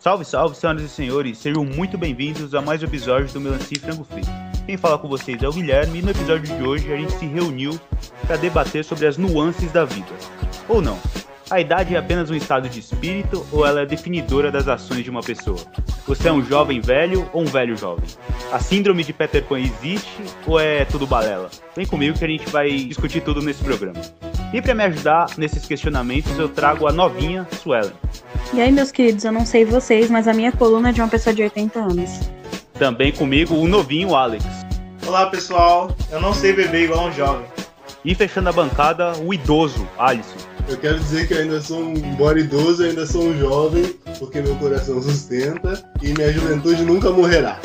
Salve, salve, senhoras e senhores, sejam muito bem-vindos a mais um episódio do Melancia e Frango Frito. Quem fala com vocês é o Guilherme e no episódio de hoje a gente se reuniu para debater sobre as nuances da vida. Ou não, a idade é apenas um estado de espírito ou ela é definidora das ações de uma pessoa? Você é um jovem velho ou um velho jovem? A síndrome de Peter Pan existe ou é tudo balela? Vem comigo que a gente vai discutir tudo nesse programa. E para me ajudar nesses questionamentos, eu trago a novinha Suelen. E aí, meus queridos, eu não sei vocês, mas a minha coluna é de uma pessoa de 80 anos. Também comigo o novinho Alex. Olá, pessoal. Eu não sei beber igual um jovem. E fechando a bancada, o idoso Alisson. Eu quero dizer que eu ainda sou um, embora idoso, eu ainda sou um jovem, porque meu coração sustenta e minha juventude nunca morrerá.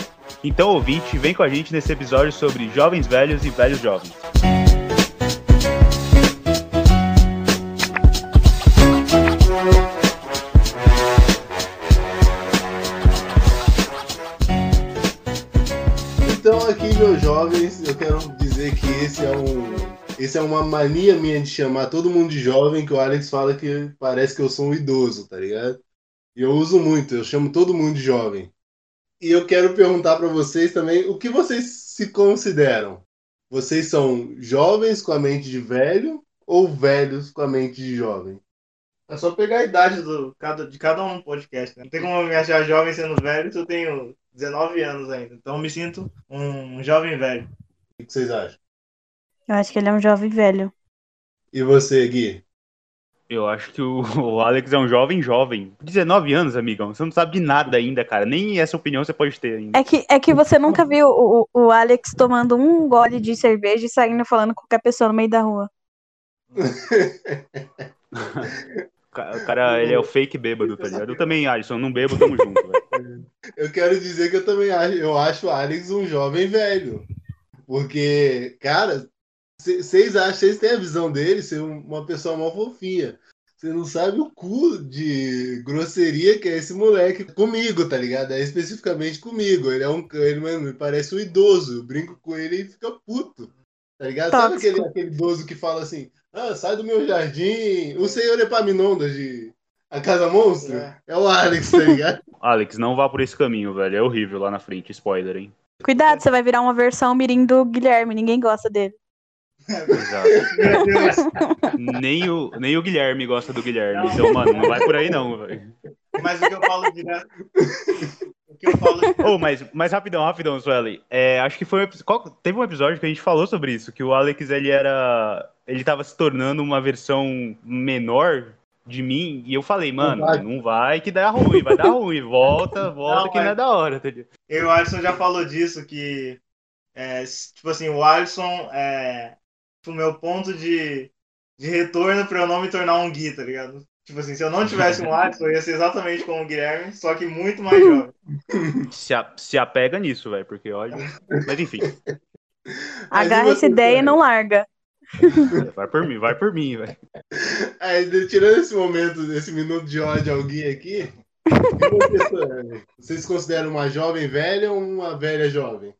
Então, ouvinte, vem com a gente nesse episódio sobre jovens velhos e velhos jovens. Jovens, eu quero dizer que esse é um. Esse é uma mania minha de chamar todo mundo de jovem, que o Alex fala que parece que eu sou um idoso, tá ligado? E eu uso muito, eu chamo todo mundo de jovem. E eu quero perguntar para vocês também o que vocês se consideram. Vocês são jovens com a mente de velho ou velhos com a mente de jovem? É só pegar a idade do, de cada um no podcast. Né? Não tem como me achar jovem sendo velho, que eu tenho 19 anos ainda. Então eu me sinto um, jovem velho. O que vocês acham? Eu acho que ele é um jovem velho. E você, Gui? Eu acho que o, o Alex é um jovem jovem. 19 anos, amigão. Você não sabe de nada ainda, cara. Nem essa opinião você pode ter ainda. É que, é que você nunca viu o, o Alex tomando um gole de cerveja e saindo falando com qualquer pessoa no meio da rua. O cara, ele é o fake bêbado, tá ligado? Eu também, Alisson, não bebo, tamo junto, velho. Eu quero dizer que eu também acho, eu acho o Alex um jovem velho. Porque, cara, vocês acham, vocês têm a visão dele ser uma pessoa mal fofinha. Você não sabe o cu de grosseria que é esse moleque comigo, tá ligado? É especificamente comigo. Ele é um. Ele, mano, me parece um idoso. Eu brinco com ele e fica puto. Tá ligado? Sabe aquele, aquele idoso que fala assim: ah, sai do meu jardim. O senhor Epaminondas de A Casa Monstro? É. é o Alex, tá ligado? Alex, não vá por esse caminho, velho. É horrível lá na frente. Spoiler, hein? Cuidado, você vai virar uma versão mirim do Guilherme. Ninguém gosta dele. Exato. nem, o, nem o Guilherme gosta do Guilherme. Não. Então, mano, não vai por aí não, velho. Mas o que eu falo direto. Que eu falo. Oh, mas, mas rapidão, rapidão, Sueli. É, acho que foi. Qual, teve um episódio que a gente falou sobre isso, que o Alex ele era. Ele tava se tornando uma versão menor de mim, e eu falei, mano, não vai, não vai que dá ruim, vai dar ruim, volta, volta não, que não é da hora. Tá eu, o Alisson já falou disso, que, é, tipo assim, o Alisson é o meu ponto de, de retorno pra eu não me tornar um Gui, tá ligado? Tipo assim, se eu não tivesse um Alisson, eu ia ser exatamente como o Guilherme, só que muito mais jovem. Se, a, se apega nisso, velho, porque olha. Mas enfim. Agarra essa ideia e não larga. Vai por mim, vai por mim, velho. tirando esse momento, esse minuto de ódio ao Gui aqui, você, vocês consideram uma jovem velha ou uma velha jovem?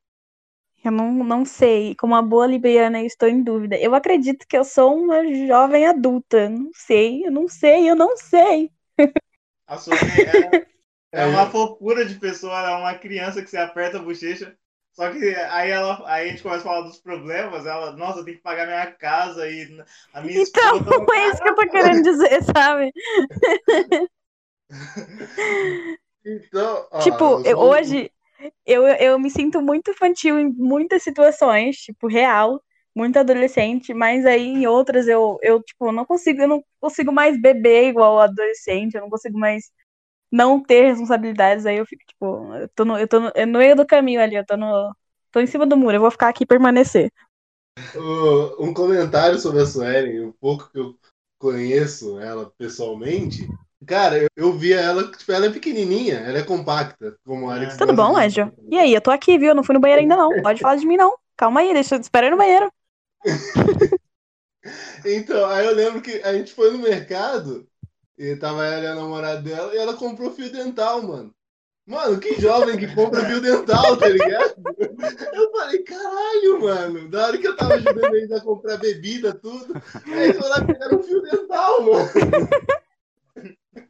Eu não, não sei. Como uma boa libriana, eu estou em dúvida. Eu acredito que eu sou uma jovem adulta. Não sei, eu não sei, eu não sei. A sua é, é uma fofura de pessoa, ela é uma criança que você aperta a bochecha. Só que aí, ela, aí a gente começa a falar dos problemas, ela, nossa, eu tenho que pagar minha casa e a minha Então, não é isso que eu tô querendo dizer, sabe? então, ó, tipo, eu, hoje, eu, eu me sinto muito infantil em muitas situações, tipo, real, muito adolescente, mas aí em outras eu, eu tipo, não consigo, eu não consigo mais beber igual adolescente, eu não consigo mais não ter responsabilidades, aí eu fico, tipo, eu tô no, eu tô no, no meio do caminho ali, eu tô no. tô em cima do muro, eu vou ficar aqui permanecer. Uh, um comentário sobre a Suelen, um pouco que eu conheço ela pessoalmente, Cara, eu, eu via ela, tipo, ela é pequenininha, ela é compacta, como a Alex. Tudo bom, Edjo? E aí, eu tô aqui, viu? Não fui no banheiro ainda não. Pode falar de mim não. Calma aí, deixa eu esperar no banheiro. então, aí eu lembro que a gente foi no mercado e tava ela e a namorada dela e ela comprou fio dental, mano. Mano, que jovem que compra fio dental, tá ligado? Eu falei, caralho, mano. Da hora que eu tava ajudando eles a comprar bebida, tudo. Aí foi lá pegar um fio dental, mano.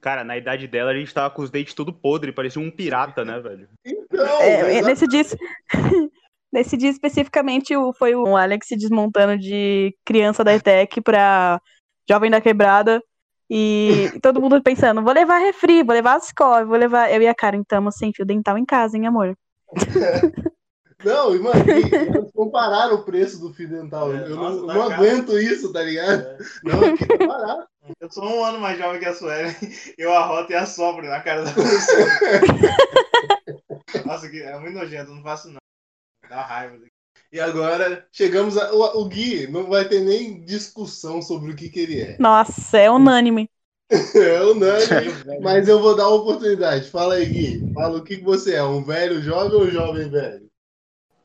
Cara, na idade dela a gente tava com os dentes tudo podre, parecia um pirata, né, velho? Então, É, nesse dia, nesse dia especificamente foi o Alex se desmontando de criança da ETEC pra jovem da quebrada. E todo mundo pensando, vou levar refri, vou levar as escola, vou levar. Eu e a Karen estamos sem fio dental em casa, hein, amor? Não, mano, eles compararam o preço do fio dental. É, eu nossa, não, tá não aguento isso, tá ligado? É. Não, aqui tá barato. Eu sou um ano mais jovem que a Suelen. Eu arroto e assopro na cara da pessoa. Nossa, que é muito nojento, eu não faço não. Dá raiva. E agora chegamos a. O, o Gui não vai ter nem discussão sobre o que, que ele é. Nossa, é unânime. É unânime, mas eu vou dar uma oportunidade. Fala aí, Gui. Fala o que, que você é, um velho jovem ou um jovem velho?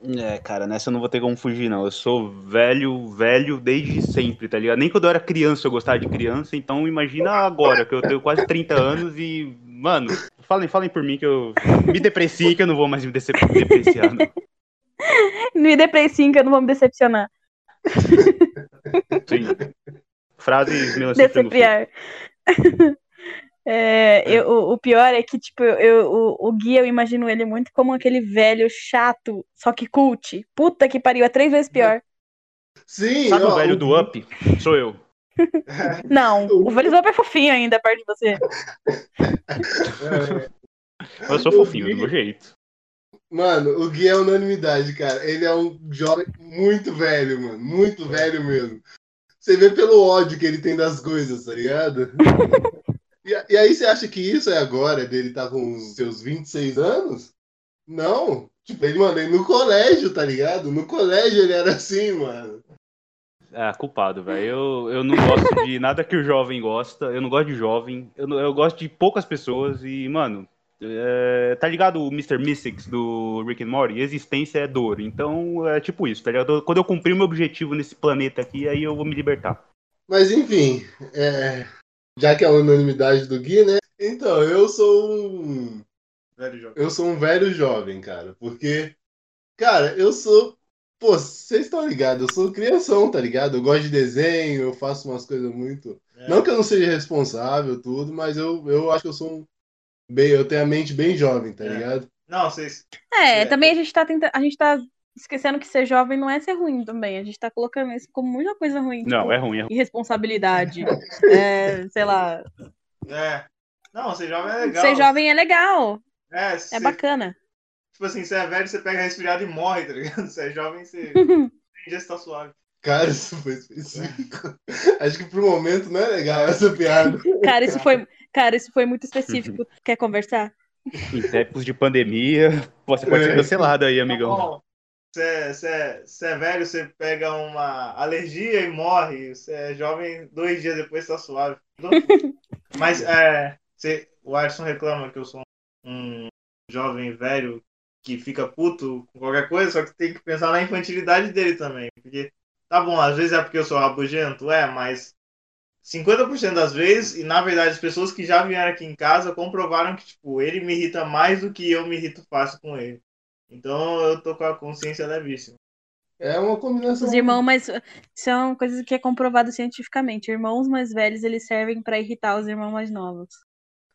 É, cara, nessa eu não vou ter como fugir, não. Eu sou velho, velho desde sempre, tá ligado? Nem quando eu era criança eu gostava de criança, então imagina agora, que eu tenho quase 30 anos e, mano, falem, falem por mim que eu me depreciem que eu não vou mais me depreciar, não. Me depressinho que eu não vou me decepcionar. Sim. Frases melancia frango frito. Decepciar. É, eu- o, o pior é que, tipo, eu, o, o Gui, eu imagino ele muito como aquele velho chato, só que cult. Puta que pariu, é três vezes pior. Sim, Sabe ó, o velho do Gui- Up? Sou eu. Não, o velho Zop é fofinho ainda, perto de você. é, Eu sou fofinho, do meu jeito. Mano, o Gui é unanimidade, cara. Ele é um jovem muito velho, mano. Muito velho mesmo. Você vê pelo ódio que ele tem das coisas, tá ligado? E, e aí você acha que isso é agora, dele tá com os seus 26 anos? Não. Tipo, ele, mano, ele no colégio, tá ligado? No colégio ele era assim, mano. É, culpado, velho. Eu, eu não gosto de nada que o jovem gosta. Eu não gosto de jovem. Eu, não- eu gosto de poucas pessoas e, mano, é, tá ligado o Mr. Mystics do Rick and Morty? Existência é dor. Então é tipo isso, tá ligado? Quando eu cumprir o meu objetivo nesse planeta aqui, aí eu vou me libertar. Mas enfim, é, já que é a unanimidade do Gui, né? Então, eu sou um. Velho jovem. Eu sou um velho jovem, cara. Porque, cara, eu sou. Pô, vocês estão ligados, eu sou crianção, tá ligado? Eu gosto de desenho, eu faço umas coisas muito. É. Não que eu não seja responsável, tudo, mas eu, eu acho que eu sou um. Bem, eu tenho a mente bem jovem, tá É. ligado? Não, vocês. É, É. também a gente tá tentando. A gente tá esquecendo que ser jovem não é ser ruim também. A gente tá colocando isso como muita coisa ruim. Não, tipo, é ruim, é ruim. Irresponsabilidade. é, sei lá. É. Não, ser jovem é legal. Ser jovem é legal. É, É ser- bacana. Tipo assim, você é velho, você pega resfriado e morre, tá ligado? Você é jovem, você. Tem dia você tá suave. Cara, isso foi específico. Acho que pro momento não é legal essa piada. Cara, isso foi, cara, isso foi muito específico. Quer conversar? Em tempos de pandemia, pô, você pode ser É. cancelado aí, amigão. Você é, é, é velho, você pega uma alergia e morre. Você é jovem, dois dias depois tá suave. Mas é, você, o Alisson reclama que eu sou um jovem velho que fica puto com qualquer coisa, só que tem que pensar na infantilidade dele também. Porque, tá bom, às vezes é porque eu sou rabugento, é, mas 50% das vezes, e na verdade as pessoas que já vieram aqui em casa comprovaram que, tipo, ele me irrita mais do que eu me irrito fácil com ele. Então eu tô com a consciência levíssima. É uma combinação. Os irmãos mais. São coisas que é comprovado cientificamente. Irmãos mais velhos, eles servem pra irritar os irmãos mais novos.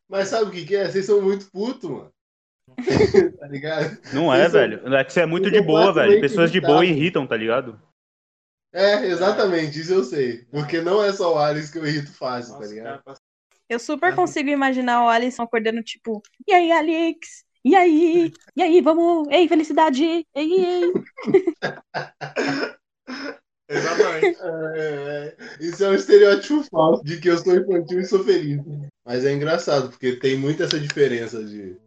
Mas sabe o que, que é? Vocês são muito putos, mano. tá ligado? Não é, velho. É que você é muito isso de boa, velho. Pessoas de boa irritam, tá ligado? É, exatamente, isso eu sei. Porque não é só o Alex que eu irrito fácil, tá Nossa, ligado? cara, Eu super consigo imaginar o Alisson acordando, tipo, e aí, Alex? E aí? E aí, vamos? Ei, felicidade! Ei, ei! Exatamente. É, isso é um estereótipo falso de que eu sou infantil e sou feliz. Mas é engraçado, porque tem muito essa diferença de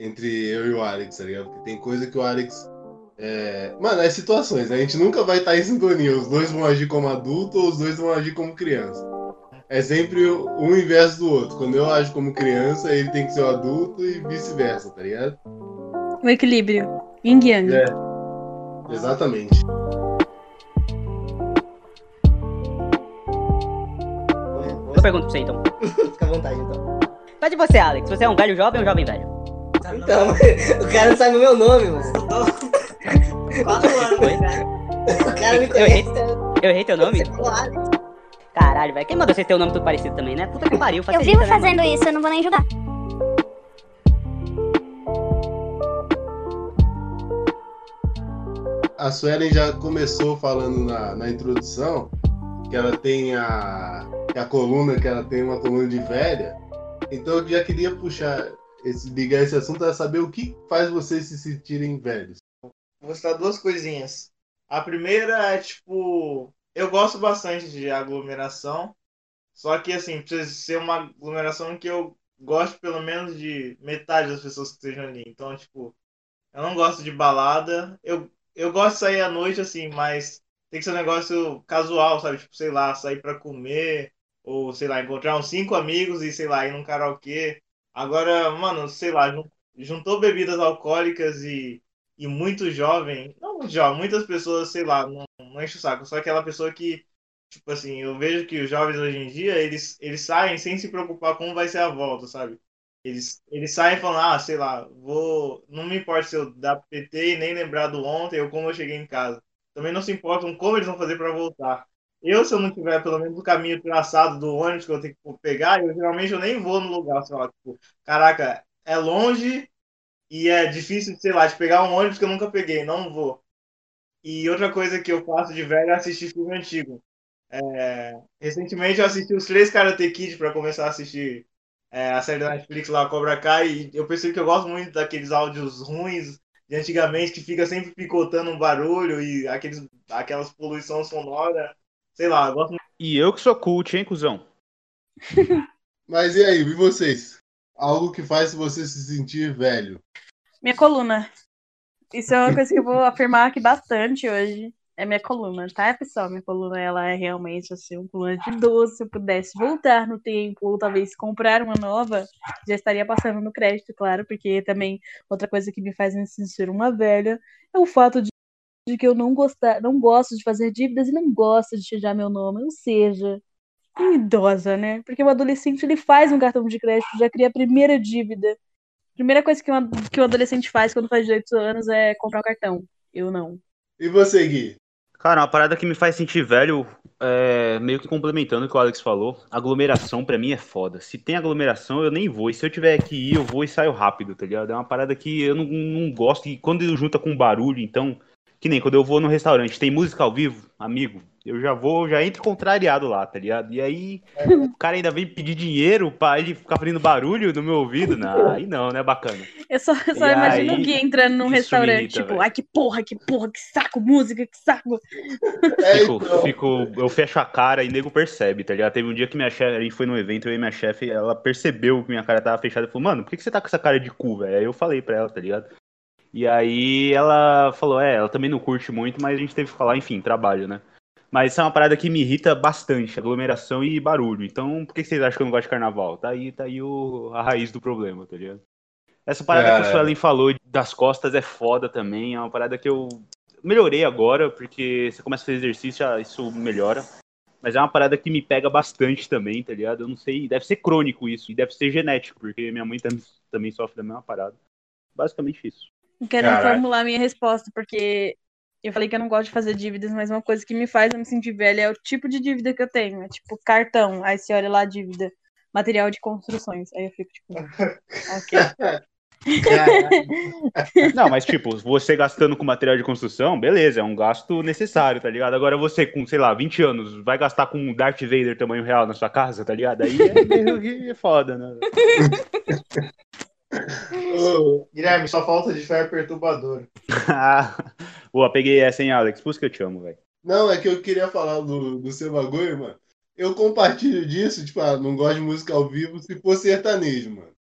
entre eu e o Alex, tá ligado? Porque tem coisa que o Alex. É... Mano, é situações, né? A gente nunca vai estar em sintonia. Os dois vão agir como adulto ou os dois vão agir como criança. É sempre um inverso do outro. Quando eu ajo como criança, ele tem que ser o adulto e vice-versa, tá ligado? O equilíbrio. Yin Yang. É. Exatamente. Eu pergunto pra você então. Fica à vontade, então. Mas de você, Alex? Você é um velho jovem ou um jovem velho? Então, o cara não sabe o meu nome, mano. Quatro anos, O cara me Eu errei- conhece. Eu errei teu nome? Você falou Alex. Caralho, velho. Quem mandou vocês ter o nome tudo parecido também, né? Puta que pariu. Eu vivo né, fazendo isso, eu não vou nem julgar. A Suelen já começou falando na, na introdução que ela tem a, a coluna, que ela tem uma coluna de velha. Então eu já queria puxar, esse, ligar esse assunto a saber o que faz vocês se sentirem velhos. Vou citar duas coisinhas. A primeira é, tipo, eu gosto bastante de aglomeração, só que, assim, precisa ser uma aglomeração que eu gosto pelo menos de metade das pessoas que estejam ali. Então, tipo, eu não gosto de balada. Eu, eu gosto de sair à noite, assim, mas tem que ser um negócio casual, sabe? Tipo, sei lá, sair pra comer, ou, sei lá, encontrar uns cinco amigos e, sei lá, ir num karaokê. Agora, mano, sei lá, jun- juntou bebidas alcoólicas e e muito jovem, não jovem, muitas pessoas, sei lá, não, não enche o saco, só aquela pessoa que, tipo assim, eu vejo que os jovens hoje em dia, eles, eles saem sem se preocupar como vai ser a volta, sabe? Eles, eles saem falando, ah, sei lá, vou, não me importa se eu dar PT e nem lembrar do ontem ou como eu cheguei em casa. Também não se importam como eles vão fazer para voltar. Eu, se eu não tiver pelo menos o caminho traçado do ônibus que eu tenho que pegar, eu geralmente eu nem vou no lugar, sei lá, tipo, caraca, é longe, e é difícil, sei lá, de pegar um ônibus que eu nunca peguei, não vou. E outra coisa que eu faço de velho é assistir filme antigo. É, recentemente eu assisti os três Karate Kid para começar a assistir é, a série da Netflix lá, Cobra Kai, e eu percebi que eu gosto muito daqueles áudios ruins de antigamente que fica sempre picotando um barulho e aqueles, aquelas poluição sonora. Sei lá, eu gosto muito. E eu que sou cult, hein, cuzão? Mas e aí, e vocês? Algo que faz você se sentir velho? Minha coluna. Isso é uma coisa que eu vou afirmar aqui bastante hoje. É minha coluna, tá, pessoal? Minha coluna, ela é realmente, assim, uma coluna de doce. Se eu pudesse voltar no tempo, ou talvez comprar uma nova, já estaria passando no crédito, claro, porque também outra coisa que me faz me sentir uma velha é o fato de, de que eu não, gostar, não gosto de fazer dívidas e não gosto de tirar meu nome. Ou seja, idosa, né? Porque o adolescente, ele faz um cartão de crédito, já cria a primeira dívida. Primeira coisa que, uma, que o adolescente faz quando faz 18 anos é comprar um cartão. Eu não. E você, Gui? Cara, uma parada que me faz sentir velho, é, meio que complementando o que o Alex falou, aglomeração pra mim é foda. Se tem aglomeração, eu nem vou. E se eu tiver que ir, eu vou e saio rápido, tá ligado? É uma parada que eu não, não gosto. E quando junta com barulho, então. Que nem quando eu vou no restaurante, tem música ao vivo, amigo, eu já vou, já entro contrariado lá, tá ligado? E aí, o cara ainda vem pedir dinheiro pra ele ficar fazendo barulho no meu ouvido. Não, aí não, né? Bacana. Eu só, eu só E imagino aí, o Gui entrando num restaurante, irrita, tipo, velho. ai que porra, que porra, que saco, música, que saco. É, Fico, então, fico, eu fecho a cara e nego percebe, tá ligado? Teve um dia que minha chefe, a gente foi num evento, eu e minha chefe, ela percebeu que minha cara tava fechada e falou, mano, por que que você tá com essa cara de cu, velho? Aí eu falei pra ela, tá ligado? E aí ela falou, é, ela também não curte muito, mas a gente teve que falar, enfim, trabalho, né? Mas isso é uma parada que me irrita bastante, aglomeração e barulho. Então, por que que vocês acham que eu não gosto de carnaval? Tá aí, tá aí o, a raiz do problema, tá ligado? Essa parada que Cara. a Suelen falou das costas é foda também, é uma parada que eu melhorei agora, porque você começa a fazer exercício, isso melhora. Mas é uma parada que me pega bastante também, tá ligado? Eu não sei, deve ser crônico isso, e deve ser genético, porque minha mãe tam- também sofre da mesma parada. Basicamente isso. Quero Caraca. formular minha resposta, porque eu falei que eu não gosto de fazer dívidas, mas uma coisa que me faz eu me sentir velha é o tipo de dívida que eu tenho. É tipo cartão, aí você olha lá a dívida, material de construções. Aí eu fico tipo, ok. Não, mas tipo, você gastando com material de construção, beleza, é um gasto necessário, tá ligado? Agora você com, sei lá, 20 anos, vai gastar com um Darth Vader tamanho real na sua casa, tá ligado? Aí é meio que foda, né? ô, Guilherme, só falta de fé é perturbadora. Ah, Boa, peguei essa, hein, Alex? Por isso que eu te amo, velho. Não, é que eu queria falar do, do seu bagulho, mano. Eu compartilho disso, tipo, ah, não gosto de música ao vivo se for sertanejo, mano.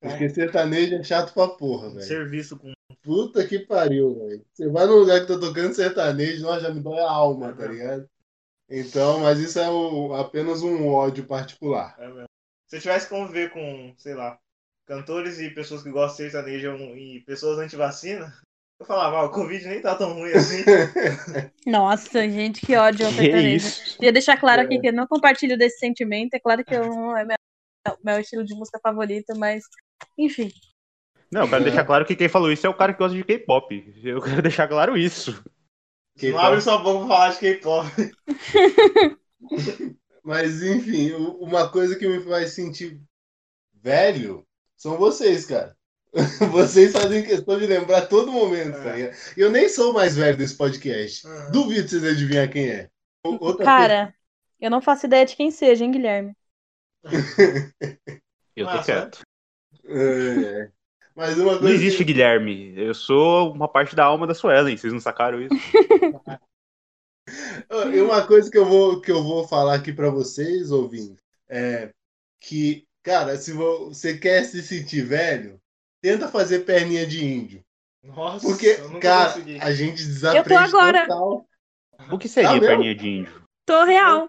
Porque sertanejo é chato pra porra, velho. Serviço com. Puta que pariu, velho. Você vai num lugar que tá tocando sertanejo, nós já me dói a alma, tá ligado? Então, mas isso é um- apenas um ódio particular. É mesmo. Se eu tivesse que conviver com, sei lá, cantores e pessoas que gostam de sertanejo e pessoas anti-vacina, eu falava, ah, o Covid nem tá tão ruim assim. Nossa, gente, que ódio ao Que sertanejo. isso? Queria deixar claro aqui que eu não compartilho desse sentimento. É claro que eu não é meu, meu estilo de música favorito, mas enfim. Não, eu quero deixar claro que quem falou isso é o cara que gosta de K-pop. Eu quero deixar claro isso. Não abre sua boca pra falar de K-pop. Mas, enfim, uma coisa que me faz sentir velho são vocês, cara. Vocês fazem questão de lembrar a todo momento, tá É. ligado? E eu nem sou o mais velho desse podcast. Aham. Duvido vocês adivinhar quem é. O- Outra Cara, eu não faço ideia de quem seja, hein, Guilherme? Eu tô quieto. coisa- é, é. Mas uma Não coisa. existe que- Guilherme. Eu sou uma parte da alma da Suelen. Vocês não sacaram isso? E uma coisa que eu vou, que eu vou falar aqui pra vocês, ouvindo, é que, cara, se vo- você quer se sentir velho, tenta fazer perninha de índio. Nossa, Porque, eu nunca cara, consegui. a gente desaprende agora. total. O que seria mesmo? perninha de índio? Tô real.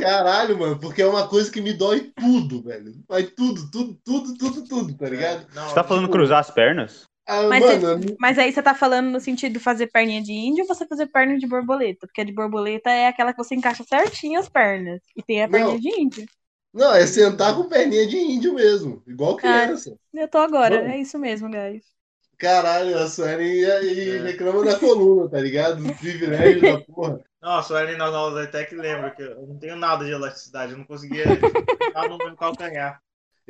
Caralho, mano, porque é uma coisa que me dói tudo, velho. Vai tudo, tudo, tudo, tudo, tudo, tá ligado? Não, Você tá falando tipo, cruzar as pernas? Ah, Mas mano, Mas aí você tá falando no sentido de fazer perninha de índio ou você fazer perna de borboleta? Porque a de borboleta é aquela que você encaixa certinho as pernas. E tem a perninha Não. de índio. Não, é sentar com perninha de índio mesmo, igual criança. Eu tô agora, Bom. é isso mesmo, guys. Caralho, a Suelen e, e É. reclama da coluna, tá ligado? Dos privilégios da porra. Nossa, o Ellen nas aulas até que lembra que eu não tenho nada de elasticidade, eu não conseguia ficar no meu calcanhar.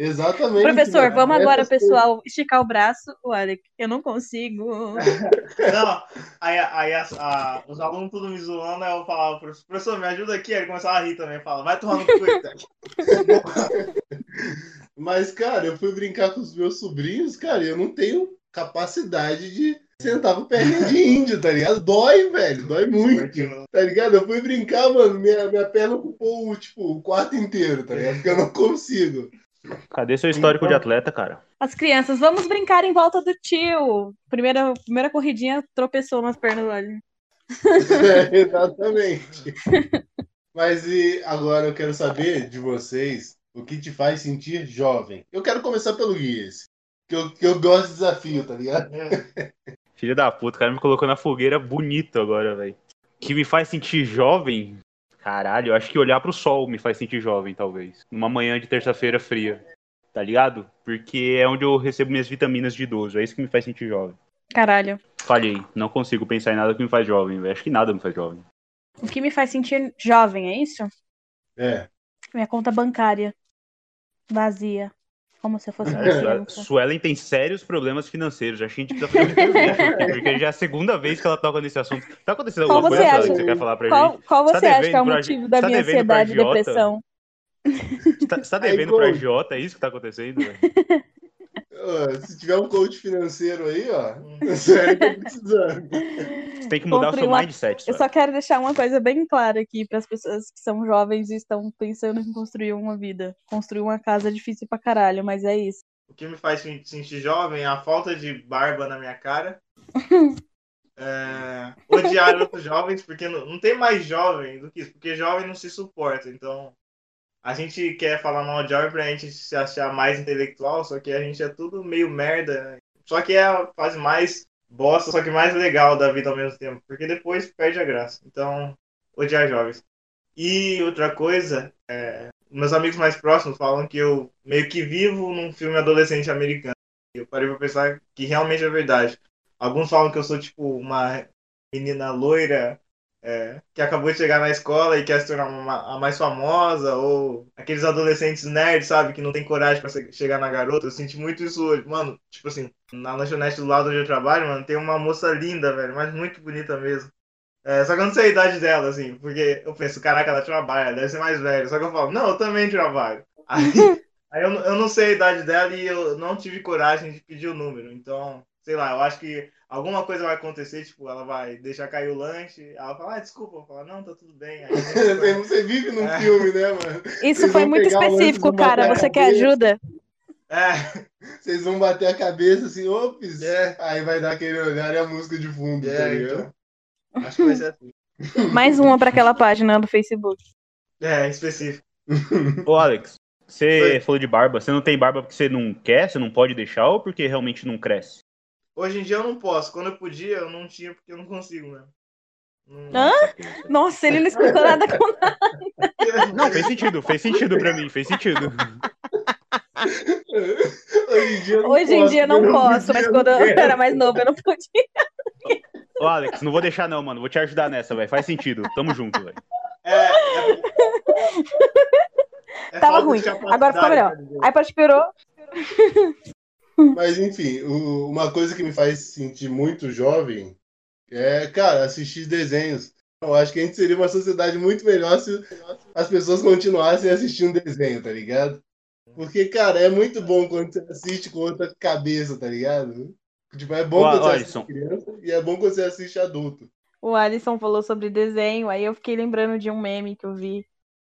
Exatamente. Professor, mano. vamos agora, Essas coisas. pessoal, esticar o braço. Olha, eu não consigo. Não, aí, aí as- a- os alunos tudo me zoando, aí eu falava, professor, professor, me ajuda aqui, aí ele começava a rir também, fala, vai tomar no cu, Itaque. Mas, cara, eu fui brincar com os meus sobrinhos, cara, e eu não tenho capacidade de sentar com perninha de índio, tá ligado? Dói, velho, dói muito, tá ligado? Eu fui brincar, mano, minha, minha perna ocupou, tipo, o quarto inteiro, tá ligado? Porque eu não consigo. Cadê seu histórico de atleta, cara? As crianças, vamos brincar em volta do tio. Primeira, primeira corridinha, tropeçou nas pernas Alien. É, exatamente. Mas e agora eu quero saber de vocês o que te faz sentir jovem. Eu quero começar pelo Guias, que eu, que eu gosto de desafio, tá ligado? Filho da puta, o cara me colocou na fogueira bonito agora, velho. Que me faz sentir jovem? Caralho, eu acho que olhar pro sol me faz sentir jovem, talvez. Numa manhã de terça-feira fria. Tá ligado? Porque é onde eu recebo minhas vitaminas de idoso. É isso que me faz sentir jovem. Caralho. Falhei. Não consigo pensar em nada que me faz jovem, velho. Acho que nada me faz jovem. O que me faz sentir jovem, é isso? É. Minha conta bancária. Vazia. Como se eu fosse uma Cara, Sue- criança. Suelen tem sérios problemas financeiros. Acho que a gente precisa fazer um porque já é a segunda vez que ela toca nesse assunto. Tá acontecendo alguma coisa Suelen, acha? que você quer falar pra Qual, gente? qual Você tá acha que é o pra- motivo da tá minha pra ansiedade e depressão? Você tá, você tá Aí, devendo pra coach. agiota? É isso que tá acontecendo? Se tiver um coach financeiro aí, ó, sério, tô precisando. Você tem que mudar Comprei o seu uma- mindset. Eu Suelen. só quero deixar uma coisa bem clara aqui para as pessoas que são jovens e estão pensando em construir uma vida. Construir uma casa é difícil pra caralho, mas é isso. O que me faz me sentir jovem é a falta de barba na minha cara. É, odiar outros jovens, porque não, não tem mais jovem do que isso, porque jovem não se suporta. Então, a gente quer falar mal de jovem pra gente se achar mais intelectual, só que a gente é tudo meio merda. né? Só que é a fase mais bosta, só que mais legal da vida ao mesmo tempo, porque depois perde a graça. Então, odiar jovens. E outra coisa, é, meus amigos mais próximos falam que eu meio que vivo num filme adolescente americano. Eu parei pra pensar que realmente é verdade. Alguns falam que eu sou tipo uma menina loira é, que acabou de chegar na escola e quer se tornar uma, a mais famosa, ou aqueles adolescentes nerds, sabe, que não tem coragem se- chegar na garota. Eu senti muito isso hoje. Mano, tipo assim, na lanchonete do lado onde eu trabalho, mano, tem uma moça linda, velho, mas muito bonita mesmo. É, só que eu não sei a idade dela, assim, porque eu penso, caraca, ela trabalha, deve ser mais velha. Só que eu falo, não, eu também trabalho. Aí, aí eu, eu não sei a idade dela e eu não tive coragem de pedir o número. Então, sei lá, eu acho que alguma coisa vai acontecer, tipo, ela vai deixar cair o lanche, ela fala, ah, desculpa, eu falo, não, tá tudo bem. Aí, Você, você vive num É. filme, né, mano? Isso Vocês foi muito específico, cara. Você quer ajuda? é, Vocês vão bater a cabeça assim, ops, É. aí vai dar aquele olhar e a música de fundo, tá é, ligado? então. Acho que vai ser assim. Mais uma pra aquela página do Facebook. É, específico. Ô, Alex, você Oi. falou de barba. Você não tem barba porque você não quer, você não pode deixar ou porque realmente não cresce? Hoje em dia eu não posso. Quando eu podia, eu não tinha porque eu não consigo mesmo. Não- Hã? Nossa, ele não escutou nada com Não, fez sentido, fez sentido pra mim, fez sentido. Hoje em dia eu não Hoje em posso, dia não posso, mas quando eu era mais novo eu não podia. Ô, Alex, não vou deixar não, mano. Vou te ajudar nessa, velho. Faz sentido. Tamo junto, velho. É, é... é Tava ruim. Agora ficou melhor. Aí piorou. Mas enfim, o- uma coisa que me faz sentir muito jovem é, cara, assistir desenhos. Eu acho que a gente seria uma sociedade muito melhor se as pessoas continuassem assistindo desenho, tá ligado? Porque, cara, é muito bom quando você assiste com outra cabeça, tá ligado? Tipo, é bom Ó, quando você Alisson. assiste criança e é bom quando você assiste adulto. O Alisson falou sobre desenho, aí eu fiquei lembrando de um meme que eu vi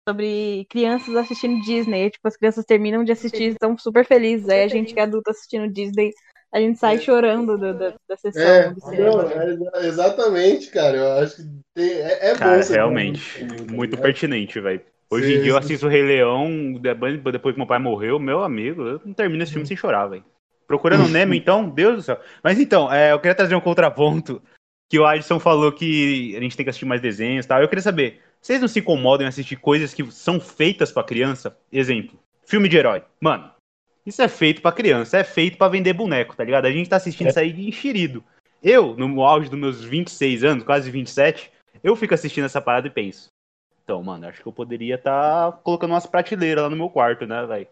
sobre crianças assistindo Disney. Tipo, as crianças terminam de assistir e estão super felizes. Aí a gente que é adulto assistindo Disney, a gente sai chorando do- da, da sessão É, do não, é exa- exatamente, cara. Eu acho que tem- é, é bom. Cara, você realmente, muito pertinente, velho. Hoje em dia eu assisto o Rei Leão, depois depois que meu pai morreu, meu amigo, eu não termino esse filme sem chorar, velho. Procurando o Nemo, então, Deus do céu. Mas então, é, eu queria trazer um contraponto, que o Adson falou que a gente tem que assistir mais desenhos e tal. Eu queria saber, vocês não se incomodam em assistir coisas que são feitas pra criança? Exemplo, filme de herói. Mano, isso é feito pra criança, é feito pra vender boneco, tá ligado? A gente tá assistindo isso aí de enxerido. Eu, no auge dos meus 26 anos, quase 27, eu fico assistindo essa parada e penso. Então, mano, acho que eu poderia estar colocando umas prateleiras lá no meu quarto, né, velho?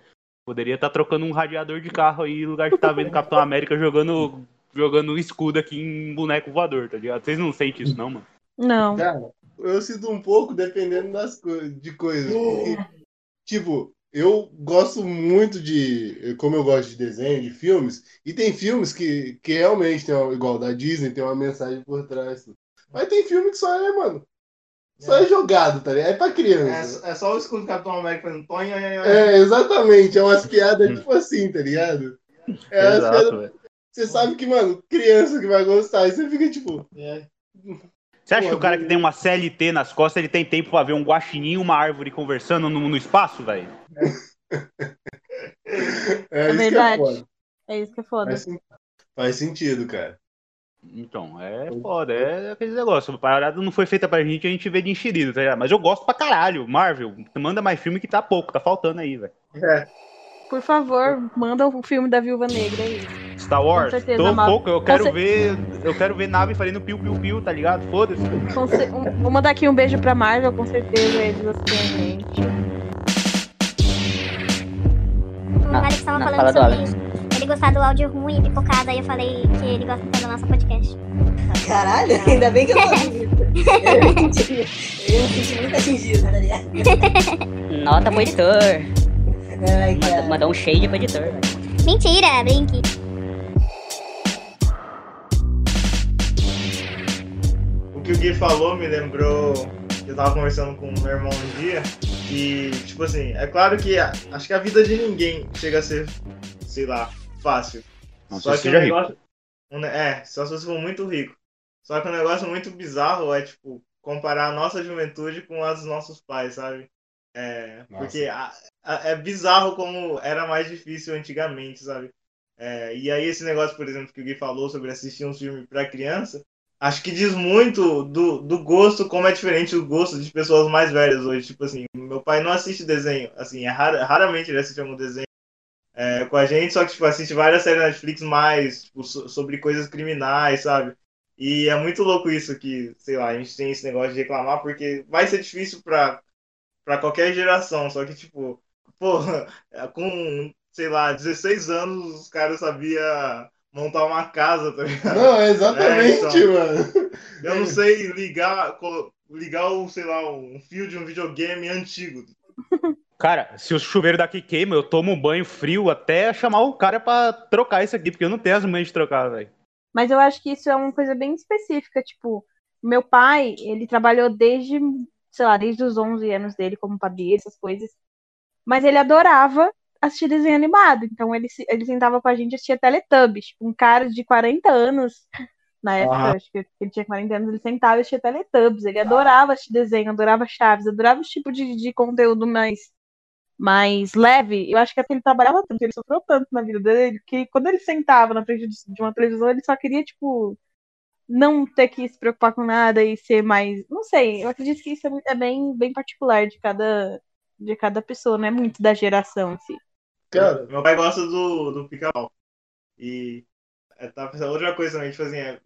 Poderia estar trocando um radiador de carro aí no lugar de estar vendo Capitão América jogando, jogando escudo aqui em boneco voador, tá ligado? Vocês não sentem isso, não, mano? Não. Cara, eu sinto um pouco dependendo das co de coisas. Porque, tipo, eu gosto muito de. Como eu gosto de desenho, de filmes, e tem filmes que, que realmente tem uma, igual da Disney, tem uma mensagem por trás. Mas tem filme que só é, mano. Só é, jogado, tá ligado? É pra criança. É, é só o escudo do Capitão América fazendo tonha. É, exatamente. É umas piadas tipo assim, tá ligado? É umas piadas. Exato, velho. Você sabe que, mano, criança que vai gostar. E você fica tipo. É, Você acha Pô, que o cara que tem uma CLT nas costas, ele tem tempo pra ver um guaxinim e uma árvore conversando no, no espaço, velho? é, isso verdade. que é foda. É isso que é foda. Faz, faz sentido, cara. Então, é foda, é aquele negócio. A parada não foi feita pra gente, a gente vê de enxerido, tá ligado? Mas eu gosto pra caralho. Marvel, manda mais filme que tá pouco, tá faltando aí, velho. É, Por favor, manda o filme da Viúva Negra aí. Star Wars, Com certeza, tô pouco, eu quero ver. Eu quero ver nave fazendo piu-piu-piu, tá ligado? Foda-se. Um- Vou mandar aqui um beijo pra Marvel, com certeza eles assistem a gente. Alex tava não, falando fala do sobre ele gostar do áudio ruim e pipocado, aí eu falei que ele gosta então do nosso podcast. Caralho, ainda bem que eu tô. Eu me senti, eu me senti muito atingido, tá ligado? Nota pro editor. Ai, Manda- cara. Mandar um shade pro editor. Mentira, brinque. Que o Gui falou me lembrou. Eu tava conversando com o meu irmão um dia. E, tipo assim, é claro que a- acho que a vida de ninguém chega a ser, sei lá, fácil. Não Só que se o seja rico. negócio. um ne- é, só se você for muito rico. Só que um negócio muito bizarro é, tipo, comparar a nossa juventude com a dos nossos pais, sabe? É, Nossa. porque a- a- é bizarro como era mais difícil antigamente, sabe? É, e aí esse negócio, por exemplo, que o Gui falou sobre assistir um filme pra criança, acho que diz muito do, do gosto, como é diferente o gosto de pessoas mais velhas hoje. Tipo assim, meu pai não assiste desenho, assim, é rara- raramente ele assiste algum desenho é, com a gente, só que tipo, assiste várias séries na Netflix mais tipo, so- sobre coisas criminais, sabe? E é muito louco isso que, sei lá, a gente tem esse negócio de reclamar, porque vai ser difícil pra, pra qualquer geração, só que, tipo, pô, com, sei lá, 16 anos os caras sabiam montar uma casa, tá ligado? Não, exatamente, É, então. mano. Eu não sei ligar, ligar o, sei lá, um fio de um videogame antigo. Cara, se o chuveiro daqui queima, eu tomo um banho frio até chamar o cara pra trocar isso aqui, porque eu não tenho as manhas de trocar, velho. Mas eu acho que isso é uma coisa bem específica. Tipo, meu pai, ele trabalhou desde, sei lá, desde os 11 anos dele como padeiro, essas coisas. Mas ele adorava assistir desenho animado. Então ele, se- ele sentava com a gente e assistia Teletubbies. Um cara de 40 anos, na época, acho que ele tinha 40 anos, ele sentava e assistia Teletubbies. Ele adorava assistir desenho, adorava Chaves, adorava esse tipo de, de conteúdo mais, mais leve. Eu acho que é porque ele trabalhava tanto, ele sofreu tanto na vida dele, que quando ele sentava na frente de uma televisão, ele só queria, tipo, não ter que se preocupar com nada e ser mais. Não sei, eu acredito que isso é, é bem, bem particular de cada, de cada pessoa, não é muito da geração em si. Cara, Meu pai gosta do, do pica-pau. E é, tá pensando outra coisa também, tipo assim, é,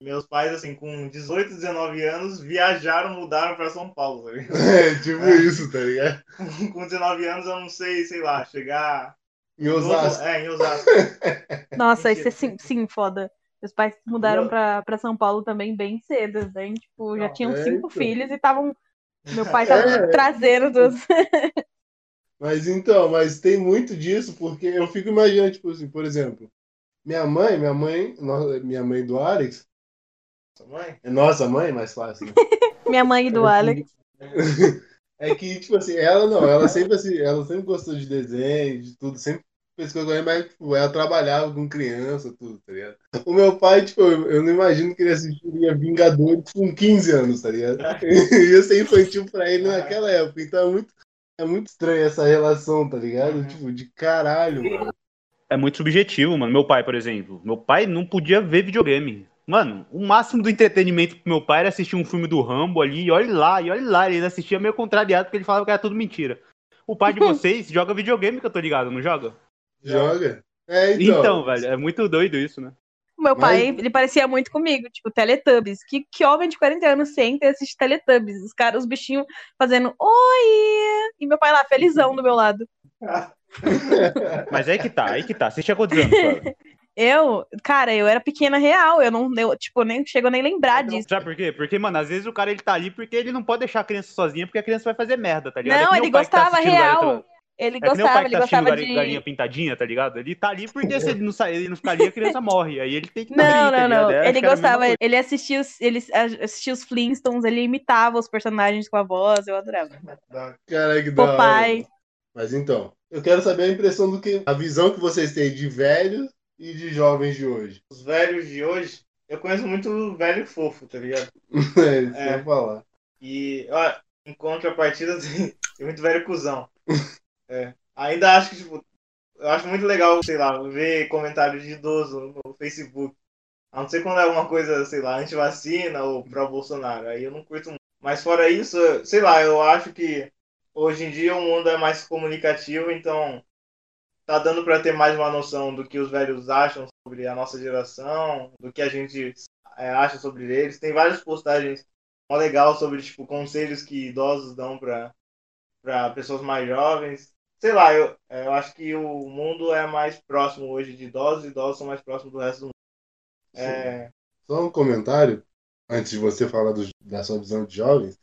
Meus pais, assim, com 18, 19 anos, viajaram, mudaram pra São Paulo, tá ligado? É, tipo É. isso, tá ligado? Com 19 anos eu não sei, sei lá, chegar. Em Osasco. É, em Osasco. Nossa, isso é sim, sim, foda. Meus pais mudaram pra, pra São Paulo também bem cedo, né? Tipo, já Não, tinham é, cinco então. filhos e estavam. Meu pai tava É. trazendo todos. Mas então, mas tem muito disso, porque eu fico imaginando, tipo assim, por exemplo, minha mãe, minha mãe, minha mãe do Alex, Sua mãe? é nossa mãe, mais fácil. né? Minha mãe e do Alex. É que, tipo assim, ela não, ela sempre assim, ela sempre gostou de desenho, de tudo, sempre fez coisa mas tipo, ela trabalhava com criança, tudo, tá ligado? O meu pai, tipo, eu, eu não imagino que ele assistiria Vingadores com 15 anos, tá ligado? Ia ser infantil pra ele naquela época, então é muito, é muito estranho essa relação, tá ligado? Uhum. Tipo, de caralho, mano. É muito subjetivo, mano. Meu pai, por exemplo. Meu pai não podia ver videogame. Mano, o máximo do entretenimento pro meu pai era assistir um filme do Rambo ali, e olha lá, e olha lá. Ele assistia meio contrariado porque ele falava que era tudo mentira. O pai de vocês joga videogame, que eu tô ligado, não joga? Joga? É, então. Então, velho, é muito doido isso, né? O meu Mas- pai, ele parecia muito comigo, tipo, Teletubbies. Que, que homem de 40 anos senta e assiste Teletubbies? Os caras, os bichinhos fazendo oi! E meu pai lá, felizão do meu lado. Mas aí que tá, aí que tá. Você tinha quantos anos? Eu, cara, eu era pequena real, eu não, eu, tipo, nem chego a nem lembrar disso. Sabe por quê? Porque, mano, às vezes o cara ele tá ali porque ele não pode deixar a criança sozinha, porque a criança vai fazer merda, tá ligado? É Não, nem ele tá gostava assistindo real. Ele É que nem o gostava, pai que ele tá assistindo gostava Gari- de. galinha pintadinha, tá ligado? Ele tá ali porque se ele não, sa- ele não ficar ali, a criança morre. Aí ele tem que tá Não, ali, tá não, ligado? não. É, Ele que mesma gostava, ele assistia os, ele assistia os Flintstones, ele imitava os personagens com a voz, eu adorava. Caralho, que da hora. Popeye. Mas então, eu quero saber a impressão do que. A visão que vocês têm de velhos e de jovens de hoje. Os velhos de hoje, eu conheço muito velho fofo, tá ligado? É isso que eu É. falar. E, ó, em contrapartida, tem muito velho cuzão. É. Ainda acho que, tipo, eu acho muito legal, sei lá, ver comentários de idoso no Facebook. A não ser quando é alguma coisa, sei lá, anti-vacina ou pró-Bolsonaro. Aí eu não curto muito. Mas fora isso, sei lá, eu acho que hoje em dia o mundo é mais comunicativo, então tá dando pra ter mais uma noção do que os velhos acham sobre a nossa geração, do que a gente é, acha sobre eles. Tem várias postagens legal sobre tipo conselhos que idosos dão para pessoas mais jovens. Sei lá, eu, eu acho que o mundo é mais próximo hoje de idosos e idosos são mais próximos do resto do mundo. É, Só um comentário, antes de você falar do- da sua visão de jovens.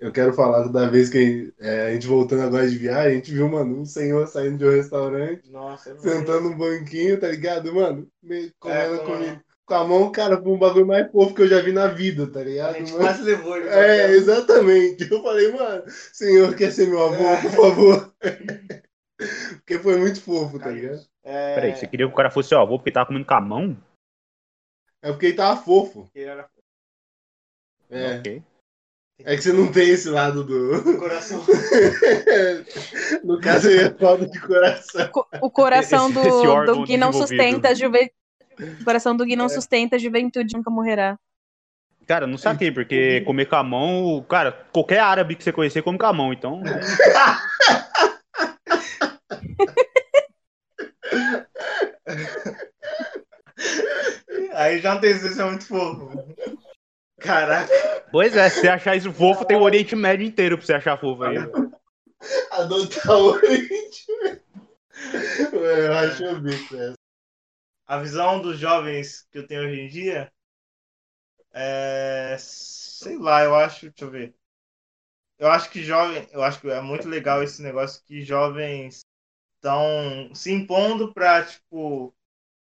Eu quero falar da vez que é, a gente voltando agora de viagem, a gente viu, mano, um senhor saindo de um restaurante, nossa, é sentando no banquinho, tá ligado, mano? Meio comendo com- comida. Com a mão, cara, foi um bagulho mais fofo que eu já vi na vida, tá a ligado? gente mano? quase levou ele. É, casa. exatamente. Eu falei, mano, senhor quer ser meu avô, É. por favor. Porque foi muito fofo, tá ligado? É, Peraí, você queria que o cara fosse seu avô porque tava comendo com a mão? É porque ele tava fofo. que era É. Ok. É que você não tem esse lado do. do coração. no caso, aí é falta de coração. Co- O coração do, esse do Gui não sustenta a juventude. O coração do Gui É. não sustenta a juventude nunca morrerá. Cara, não saquei, porque comer com a mão, cara, qualquer árabe que você conhecer come com a mão, então. Aí já não tem isso é muito fofo. Caraca. Pois é, se você achar isso fofo, tem o Oriente Médio inteiro pra você achar fofo aí. Adotar o Oriente. Eu acho o bico essa. A visão dos jovens que eu tenho hoje em dia é. Sei lá, eu acho. Deixa eu ver. Eu acho que jovem. Eu acho que é muito legal esse negócio que jovens estão se impondo pra, tipo,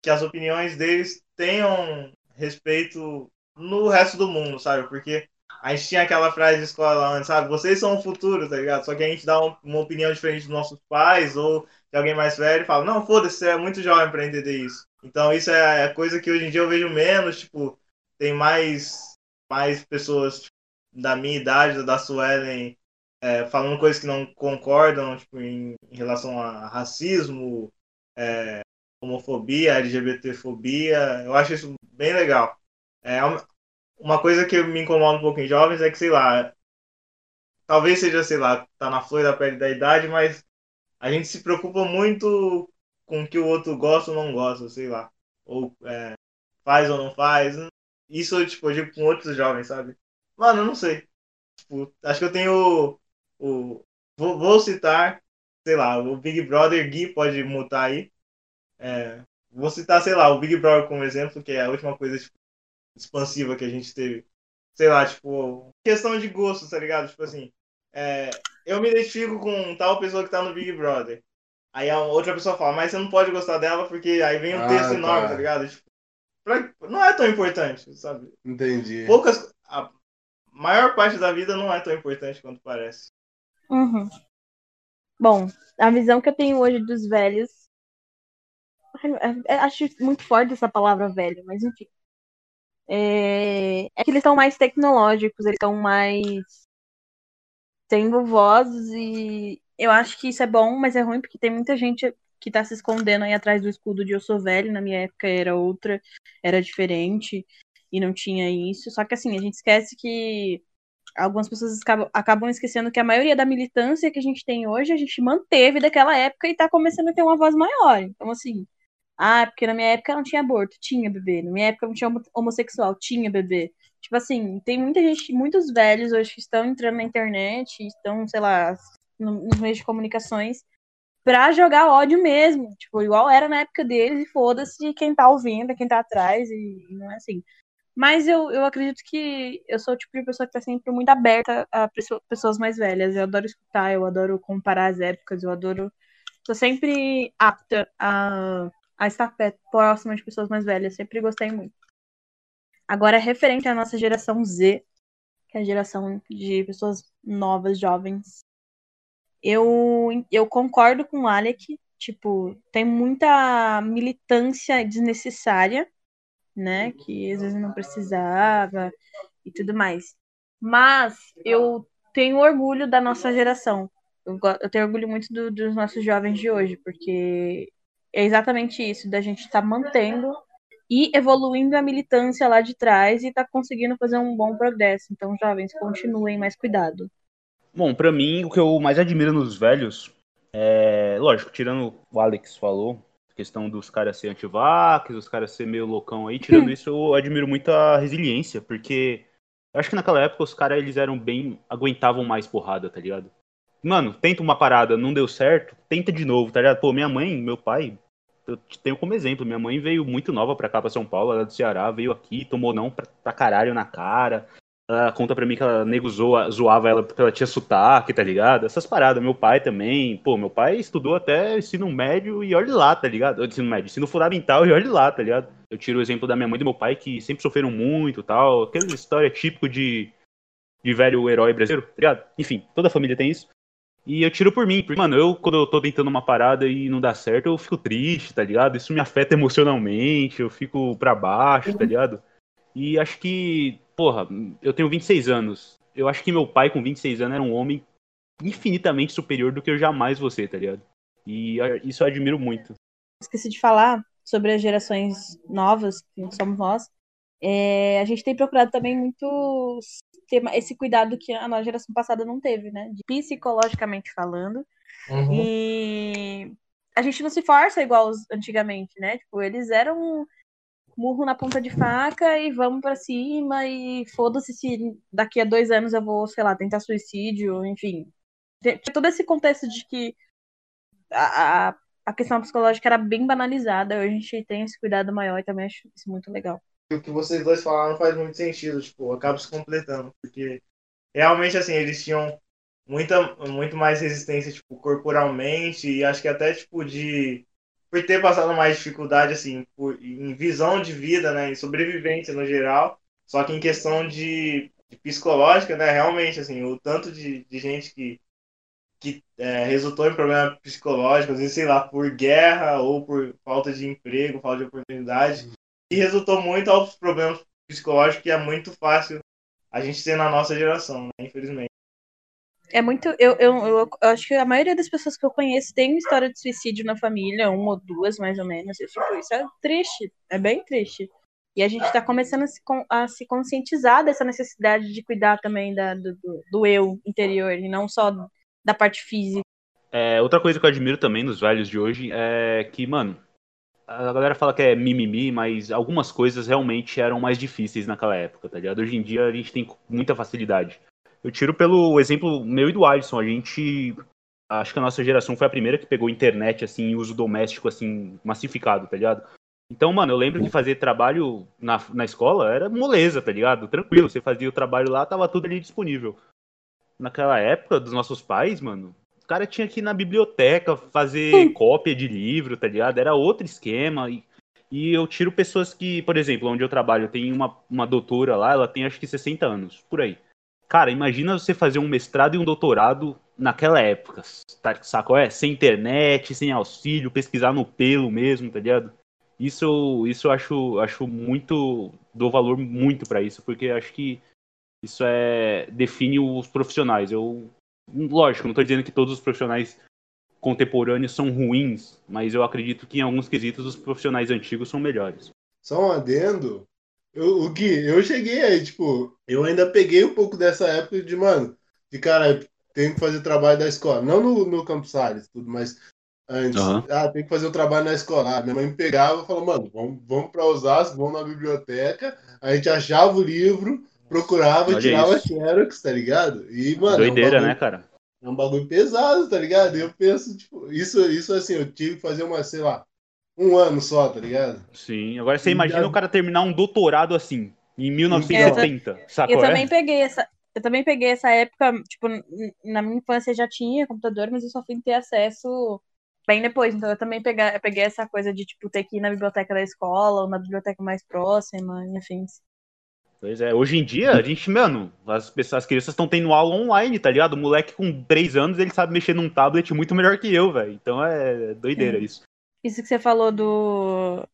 que as opiniões deles tenham respeito no resto do mundo, sabe? Porque a gente tinha aquela frase de escola antes, sabe? Vocês são o futuro, tá ligado? Só que a gente dá um- uma opinião diferente dos nossos pais ou de alguém mais velho e fala, não, foda-se, você é muito jovem pra entender isso. Então isso é coisa que hoje em dia eu vejo menos, tipo, tem mais, mais pessoas tipo, da minha idade, da Suelen, é, falando coisas que não concordam, tipo, em, em relação a racismo, é, homofobia, LGBTfobia. Eu acho isso bem legal. É uma- uma coisa que me incomoda um pouco em jovens é que, sei lá, talvez seja, sei lá, tá na flor da pele da idade, mas a gente se preocupa muito com o que o outro gosta ou não gosta, sei lá. Ou é, faz ou não faz. Isso, tipo, eu digo com outros jovens, sabe? Mano, eu não sei. Tipo, acho que eu tenho o. Vou, vou citar, sei lá, o Big Brother Gui pode mutar aí. É, vou citar, sei lá, o Big Brother como exemplo, que é a última coisa tipo, expansiva que a gente teve. Sei lá, tipo, questão de gosto, tá ligado? Tipo assim, é, eu me identifico com tal pessoa que tá no Big Brother. Aí a outra pessoa fala, mas você não pode gostar dela porque aí vem um Ah, texto tá. enorme, tá ligado? Tipo, pra- não é tão importante, sabe? Entendi. Poucas. A maior parte da vida não é tão importante quanto parece. Uhum. Bom, a visão que eu tenho hoje dos velhos. É- é- Acho muito forte essa palavra velho, mas enfim. É, é que eles estão mais tecnológicos, eles estão mais tendo vozes e eu acho que isso é bom, mas é ruim porque tem muita gente que tá se escondendo aí atrás do escudo de eu sou velho, na minha época era outra, era diferente e não tinha isso. Só que assim, a gente esquece que algumas pessoas acabam, acabam esquecendo que a maioria da militância que a gente tem hoje, a gente manteve daquela época e tá começando a ter uma voz maior. Então, assim, ah, porque na minha época não tinha aborto, tinha bebê. Na minha época não tinha homo- homossexual, tinha bebê. Tipo assim, tem muita gente, muitos velhos hoje que estão entrando na internet, estão, sei lá, no- nos meios de comunicações, pra jogar ódio mesmo. Tipo, igual era na época deles, e foda-se quem tá ouvindo, quem tá atrás, e, e não é assim. Mas eu, eu acredito que eu sou o tipo de pessoa que tá sempre muito aberta a pesso- pessoas mais velhas. Eu adoro escutar, eu adoro comparar as épocas, eu adoro. Tô sempre apta a, a estar perto, próxima de pessoas mais velhas. Sempre gostei muito. Agora, referente à nossa geração Z, que é a geração de pessoas novas, jovens, eu, eu concordo com o Alec. Tipo, tem muita militância desnecessária né? Que às vezes não precisava e tudo mais. Mas eu tenho orgulho da nossa geração. Eu, eu tenho orgulho muito do- dos nossos jovens de hoje, porque é exatamente isso, da gente estar mantendo e evoluindo a militância lá de trás e tá conseguindo fazer um bom progresso. Então, jovens, continuem, mais cuidado. Bom, pra mim, o que eu mais admiro nos velhos é, lógico, tirando o Alex falou, questão dos caras ser antivax, os caras ser meio loucão aí, tirando isso, eu admiro muito a resiliência, porque eu acho que naquela época os caras, eles eram bem, aguentavam mais porrada, tá ligado? Mano, tenta uma parada, não deu certo, tenta de novo, tá ligado? Pô, minha mãe, meu pai, eu te tenho como exemplo, minha mãe veio muito nova pra cá, pra São Paulo, ela é do Ceará, veio aqui, tomou não pra, pra caralho na cara, ela conta pra mim que ela nego zoa- zoava ela porque ela tinha sotaque, tá ligado? Essas paradas. Meu pai também. Pô, meu pai estudou até ensino médio e olhe lá, tá ligado? Ensino médio, ensino fundamental e olhe lá, tá ligado? Eu tiro o exemplo da minha mãe e do meu pai que sempre sofreram muito tal. Aquela história típico de, de velho herói brasileiro, tá ligado? Enfim, toda família tem isso. E eu tiro por mim, porque, mano, eu, quando eu tô tentando uma parada e não dá certo, eu fico triste, tá ligado? Isso me afeta emocionalmente, eu fico pra baixo, tá ligado? E acho que, porra, eu tenho 26 anos. Eu acho que meu pai, com 26 anos, era um homem infinitamente superior do que eu jamais vou ser, tá ligado? E isso eu admiro muito. Esqueci de falar sobre as gerações novas, que somos nós. É, a gente tem procurado também muito ter esse cuidado que a nossa geração passada não teve, né? De psicologicamente falando. E a gente não se força igual os antigamente, né? Tipo, eles eram murro na ponta de faca e vamos pra cima e foda-se se daqui a dois anos eu vou, sei lá, tentar suicídio, enfim. Todo esse contexto de que a, a, a questão psicológica era bem banalizada. Hoje a gente tem esse cuidado maior e também acho isso muito legal. o que vocês dois falaram faz muito sentido, tipo, acaba se completando, porque realmente, assim, eles tinham muita, muito mais resistência, tipo, corporalmente, e acho que até, tipo, de, por ter passado mais dificuldade, assim, por, em visão de vida, né, em sobrevivência no geral, só que em questão de, de psicológica, né, realmente, assim, o tanto de, de gente que, que é, resultou em problema psicológico, às vezes, sei lá, por guerra ou por falta de emprego, falta de oportunidade, e resultou muito aos problemas psicológicos que é muito fácil a gente ter na nossa geração, né? Infelizmente. É muito. Eu, eu, eu, acho que a maioria das pessoas que eu conheço tem uma história de suicídio na família, uma ou duas, mais ou menos. Tipo, isso é triste. É bem triste. E a gente tá começando a se, a se conscientizar dessa necessidade de cuidar também da, do, do, do eu interior, e não só da parte física. É, outra coisa que eu admiro também nos velhos de hoje é que, mano, a galera fala que é mimimi, mas algumas coisas realmente eram mais difíceis naquela época, tá ligado? Hoje em dia a gente tem muita facilidade. Eu tiro pelo exemplo meu e do Alisson. A gente. Acho que a nossa geração foi a primeira que pegou internet, assim, em uso doméstico, assim, massificado, tá ligado? Então, mano, eu lembro que fazer trabalho na, na escola era moleza, tá ligado? Tranquilo, você fazia o trabalho lá, tava tudo ali disponível. Naquela época dos nossos pais, mano, o cara tinha que ir na biblioteca fazer cópia de livro, tá ligado? Era outro esquema. E, e eu tiro pessoas que, por exemplo, onde eu trabalho, tem uma, uma doutora lá, ela tem acho que 60 anos, por aí. Cara, imagina você fazer um mestrado e um doutorado naquela época, tá, saco? É, sem internet, sem auxílio, pesquisar no pelo mesmo, tá ligado? Isso, isso eu acho, acho muito, dou valor muito para isso, porque acho que isso é define os profissionais. Eu, lógico, não estou dizendo que todos os profissionais contemporâneos são ruins, mas eu acredito que em alguns quesitos os profissionais antigos são melhores. Só um adendo. Eu, o Gui, eu cheguei aí, tipo, eu ainda peguei um pouco dessa época de, mano, de cara, tem que fazer trabalho da escola. Não no, no Campos Salles, tudo, mas antes. Aham. Ah, tem que fazer o trabalho na escola. Ah, minha mãe me pegava e falava, mano, vamos, vamos para Osasco, vamos na biblioteca. A gente achava o livro, procurava, Olha tirava isso. xerox, tá ligado? E, mano, é um Doideira, bagulho- né, cara? é um bagulho pesado, tá ligado? E eu penso, tipo, isso, isso assim, eu tive que fazer uma, sei lá, um ano só, tá ligado? Sim. Agora você imagina já- o cara terminar um doutorado assim, em 1970, sacou? Eu é? também peguei essa. Eu também peguei essa época, tipo, na minha infância já tinha computador, mas eu só fui ter acesso bem depois. Então eu também peguei, eu peguei essa coisa de, tipo, ter que ir na biblioteca da escola ou na biblioteca mais próxima, e afins. Pois é, hoje em dia, a gente, mano, as, pessoas, as crianças estão tendo aula online, tá ligado? O moleque com 3 anos, ele sabe mexer num tablet muito melhor que eu, velho. Então é doideira Sim. isso. Isso que você falou do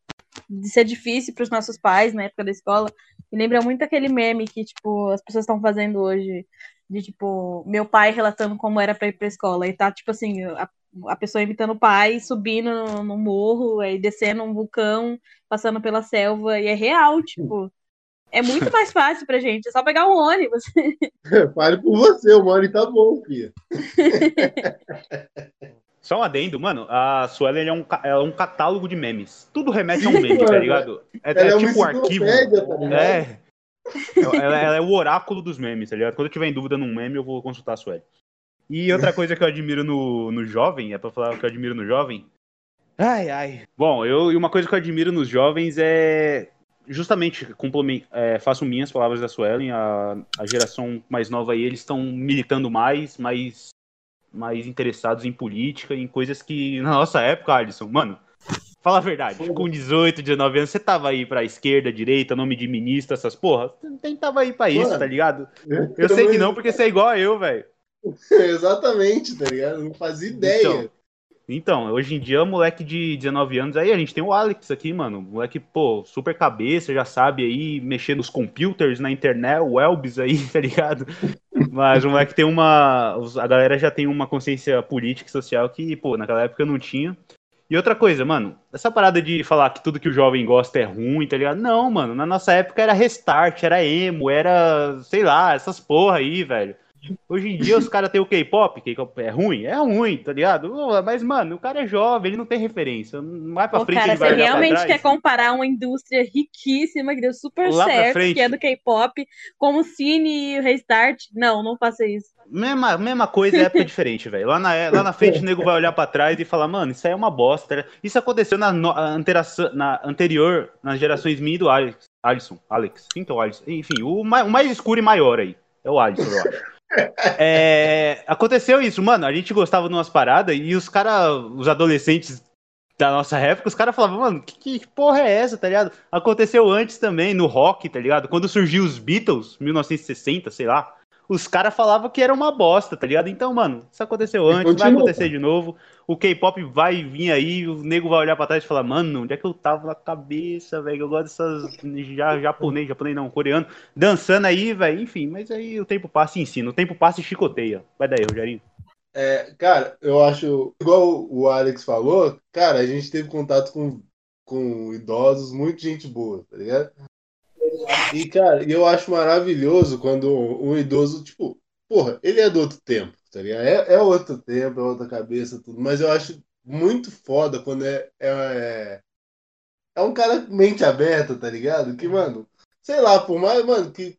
de ser difícil para os nossos pais na época da escola, me lembra muito aquele meme que, tipo, as pessoas estão fazendo hoje, de, tipo, meu pai relatando como era para ir pra escola. E tá, tipo assim, a, a pessoa imitando o pai, subindo no, no morro, aí descendo um vulcão, passando pela selva, e é real, tipo. É muito mais fácil pra gente, é só pegar um ônibus. Fale por você, o Mori tá bom, filha. Só um adendo, mano, a Suelen é um, é um catálogo de memes. Tudo remete a um meme, tá ligado? É, é é tipo um arquivo. tá? É. Ela, ela é o oráculo dos memes, tá ligado? Quando eu tiver em dúvida num meme, eu vou consultar a Sueli. E outra coisa que eu admiro no, no jovem, é pra falar o que eu admiro no jovem. Ai, ai. Bom, eu, e uma coisa que eu admiro nos jovens é. Justamente, é, faço minhas palavras da Suelen, a, a geração mais nova aí, eles estão militando mais, mais, mais interessados em política, em coisas que na nossa época, Alisson, mano, fala a verdade, com 18, 19 anos, você tava aí pra esquerda, direita, nome de ministro, essas porra, nem tava aí pra isso, Mano, tá ligado? Eu sei que não, porque você é igual a eu, velho. Exatamente, tá ligado? Eu não fazia ideia. Então, então, hoje em dia, moleque de 19 anos aí, a gente tem o Alex aqui, mano. Moleque, pô, super cabeça, já sabe aí mexer nos computers, na internet, o Elbis aí, tá ligado? Mas o moleque tem uma. A galera já tem uma consciência política e social que, pô, naquela época não tinha. E outra coisa, mano, essa parada de falar que tudo que o jovem gosta é ruim, tá ligado? Não, mano, na nossa época era restart, era emo, era, sei lá, essas porra aí, velho. Hoje em dia os caras têm o K-pop, K-pop é ruim? É ruim, tá ligado? Ô, Mas, mano, o cara é jovem, ele não tem referência. Mais pra Pô, frente cara, ele vai você realmente quer comparar uma indústria riquíssima que deu super Lá certo, que é do K-pop, com o Cine e o Restart? Não, não faça isso. Mesma, mesma coisa, é época diferente, velho. Lá na, lá na frente o nego vai olhar pra trás e falar, mano, isso aí é uma bosta. Isso aconteceu na, no- na anterior, nas gerações minha e do Alex. Alisson, Alex. Quem que é o Alisson? Enfim, o mais, o mais escuro e maior aí. É o Alisson, eu acho. É, aconteceu isso, mano. A gente gostava de umas paradas e os caras, os adolescentes da nossa época, os caras falavam, mano, que, que porra é essa, tá ligado? Aconteceu antes também, no rock, tá ligado? Quando surgiu os Beatles, 1960, sei lá, os caras falavam que era uma bosta, tá ligado? Então, mano, isso aconteceu antes, vai continua. acontecer de novo. O K-pop vai vir aí, o nego vai olhar pra trás e falar, mano, onde é que eu tava na cabeça, velho? Eu gosto dessas já, japonês, japonês não, coreano, dançando aí, velho. Enfim, mas aí o tempo passa e ensina, o tempo passa e chicoteia. Vai daí, Rogerinho. É, cara, eu acho, igual o Alex falou, cara, a gente teve contato com, com idosos, muita gente boa, tá ligado? E, cara, eu acho maravilhoso quando um idoso, tipo, porra, ele é do outro tempo, tá ligado? É, é outro tempo, é outra cabeça, tudo, mas eu acho muito foda quando é, é, é um cara mente aberta, tá ligado? Que, mano, sei lá, por mais, mano, que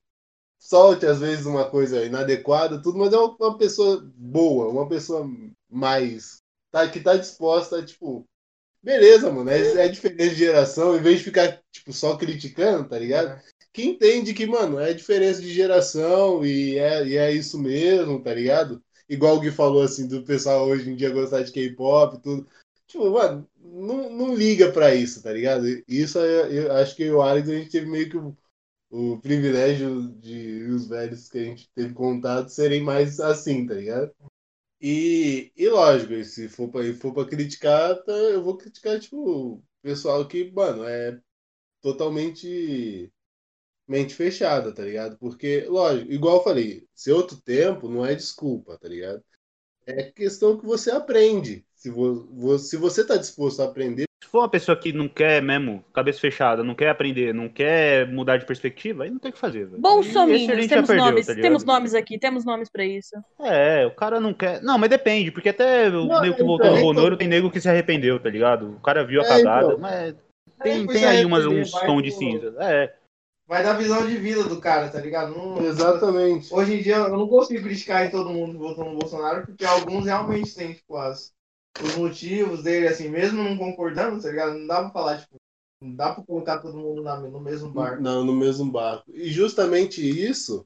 solte às vezes uma coisa inadequada, tudo, mas é uma, pessoa boa, uma pessoa mais. Tá, que tá disposta a, tipo. Beleza, mano, é, é diferença de geração, em vez de ficar, tipo, só criticando, tá ligado? Que entende que, mano, é diferença de geração e é, e é isso mesmo, tá ligado? Igual o Gui falou, assim, do pessoal hoje em dia gostar de K-pop e tudo. Tipo, mano, não, não liga pra isso, tá ligado? Isso eu, eu acho que o Alex a gente teve meio que o, o privilégio de os velhos que a gente teve contato serem mais assim, tá ligado? E, e lógico, se for pra, for criticar, tá, eu vou criticar, tipo, pessoal que, mano, é totalmente mente fechada, tá ligado? Porque, lógico, igual eu falei, se outro tempo não é desculpa, tá ligado? É questão que você aprende. Se, vo, se você tá disposto a aprender. Se for uma pessoa que não quer mesmo, cabeça fechada, não quer aprender, não quer mudar de perspectiva, aí não tem o que fazer. velho. Bolsominions, temos perdeu, nomes, tá temos nomes aqui, temos nomes pra isso. É, o cara não quer. Não, mas depende, porque até o Não, nego que então, voltou no então. Bonoro tem nego que se arrependeu, tá ligado? O cara viu a É, cagada, então. mas É, tem, pois tem é, aí umas, entendeu? uns tons de cinza. É. Vai da visão de vida do cara, tá ligado? Não, Exatamente. Hoje em dia eu não consigo criticar em todo mundo que votou no Bolsonaro, porque alguns realmente têm, tipo, as, os motivos dele, assim, mesmo não concordando, tá ligado? Não dá pra falar, tipo, não dá pra colocar todo mundo na- no mesmo barco. Não, no mesmo barco. E justamente isso,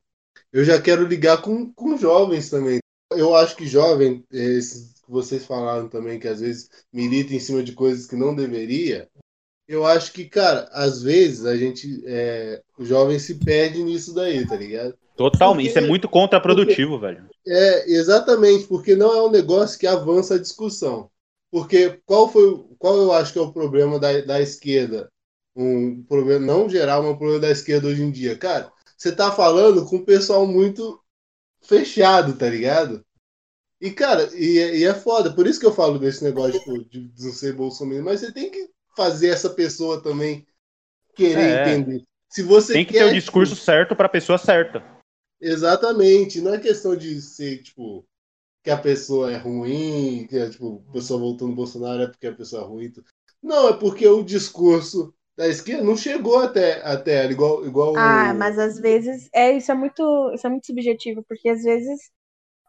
eu já quero ligar com, com jovens também. Eu acho que jovem, esses que vocês falaram também, que às vezes milita em cima de coisas que não deveria, eu acho que, cara, às vezes a gente, é, o jovem se perde nisso daí, tá ligado? Totalmente. Porque- Isso é muito contraprodutivo, velho. É, exatamente, porque não é um negócio que avança a discussão. Porque qual foi, qual eu acho que é o problema da, da esquerda? Um problema não geral, mas um problema da esquerda hoje em dia. Cara, você tá falando com um pessoal muito fechado, tá ligado? E, cara, e, é- e é foda. Por isso que eu falo desse negócio tipo, de, de não ser bolsominion. Mas você tem que fazer essa pessoa também querer É. entender. Se você Tem que quer, ter o discurso certo pra pessoa certa. Exatamente, não é questão de ser, tipo, que a pessoa é ruim, que é, tipo, a pessoa voltou no Bolsonaro é porque a pessoa é ruim. Não, é porque o discurso da esquerda não chegou até, até ela, igual, igual Ah, o- mas às vezes é isso é muito isso é muito subjetivo, porque às vezes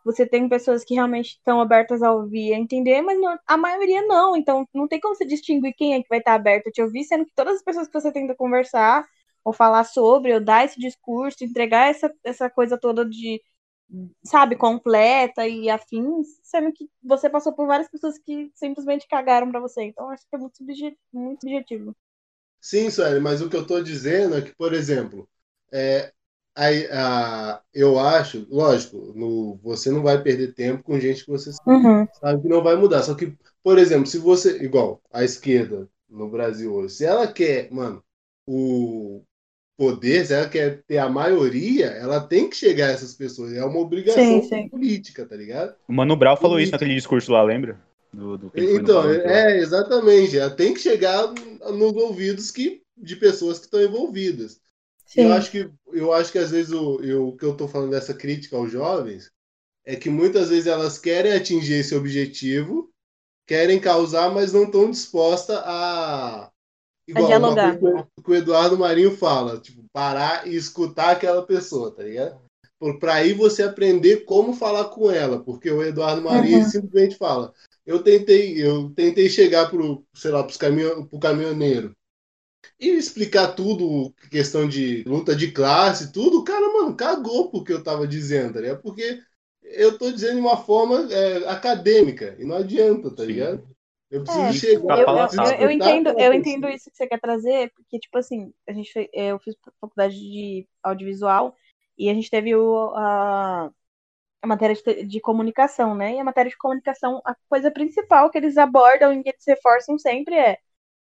você tem pessoas que realmente estão abertas a ouvir a entender, mas não- a maioria não. Então não tem como você distinguir quem é que vai estar aberto a te ouvir, sendo que todas as pessoas que você tenta conversar ou falar sobre, ou dar esse discurso, entregar essa, essa coisa toda de, sabe, completa e afins, sendo que você passou por várias pessoas que simplesmente cagaram pra você. Então acho que é muito subjetivo. Muito subjetivo. Sim, Sueli, mas o que eu estou dizendo é que, por exemplo, é, aí, a, eu acho, lógico, no, você não vai perder tempo com gente que você Uhum. sabe que não vai mudar. Só que, por exemplo, se você, igual a esquerda no Brasil hoje, se ela quer, mano, o poder, se ela quer ter a maioria, ela tem que chegar a essas pessoas. É uma obrigação Sim, sim. política, tá ligado? O Mano Brown falou isso naquele discurso lá, lembra? Do, do Então, é, exatamente. Ela tem que chegar nos ouvidos que, de pessoas que estão envolvidas. Sim. Eu acho que, eu acho que às vezes o, eu, o que eu estou falando dessa crítica aos jovens é que muitas vezes elas querem atingir esse objetivo, querem causar, mas não estão dispostas a. Igual uma dialogar. coisa que o Eduardo Marinho fala, tipo, parar e escutar aquela pessoa, tá ligado? Para aí você aprender como falar com ela, porque o Eduardo Marinho Uhum. simplesmente fala: eu tentei, eu tentei chegar pro, sei lá, pros caminho, pro caminhoneiro e explicar tudo, questão de luta de classe, tudo, o cara, mano, cagou porque eu tava dizendo, tá ligado? Porque eu tô dizendo de uma forma é, acadêmica, e não adianta, tá Sim. ligado? Eu preciso É, chegar. Eu, eu, eu, entendo, eu entendo isso que você quer trazer, porque, tipo assim, a gente fe- eu fiz faculdade de audiovisual e a gente teve o, a, a matéria de, de comunicação, né? E a matéria de comunicação, a coisa principal que eles abordam e que eles reforçam sempre é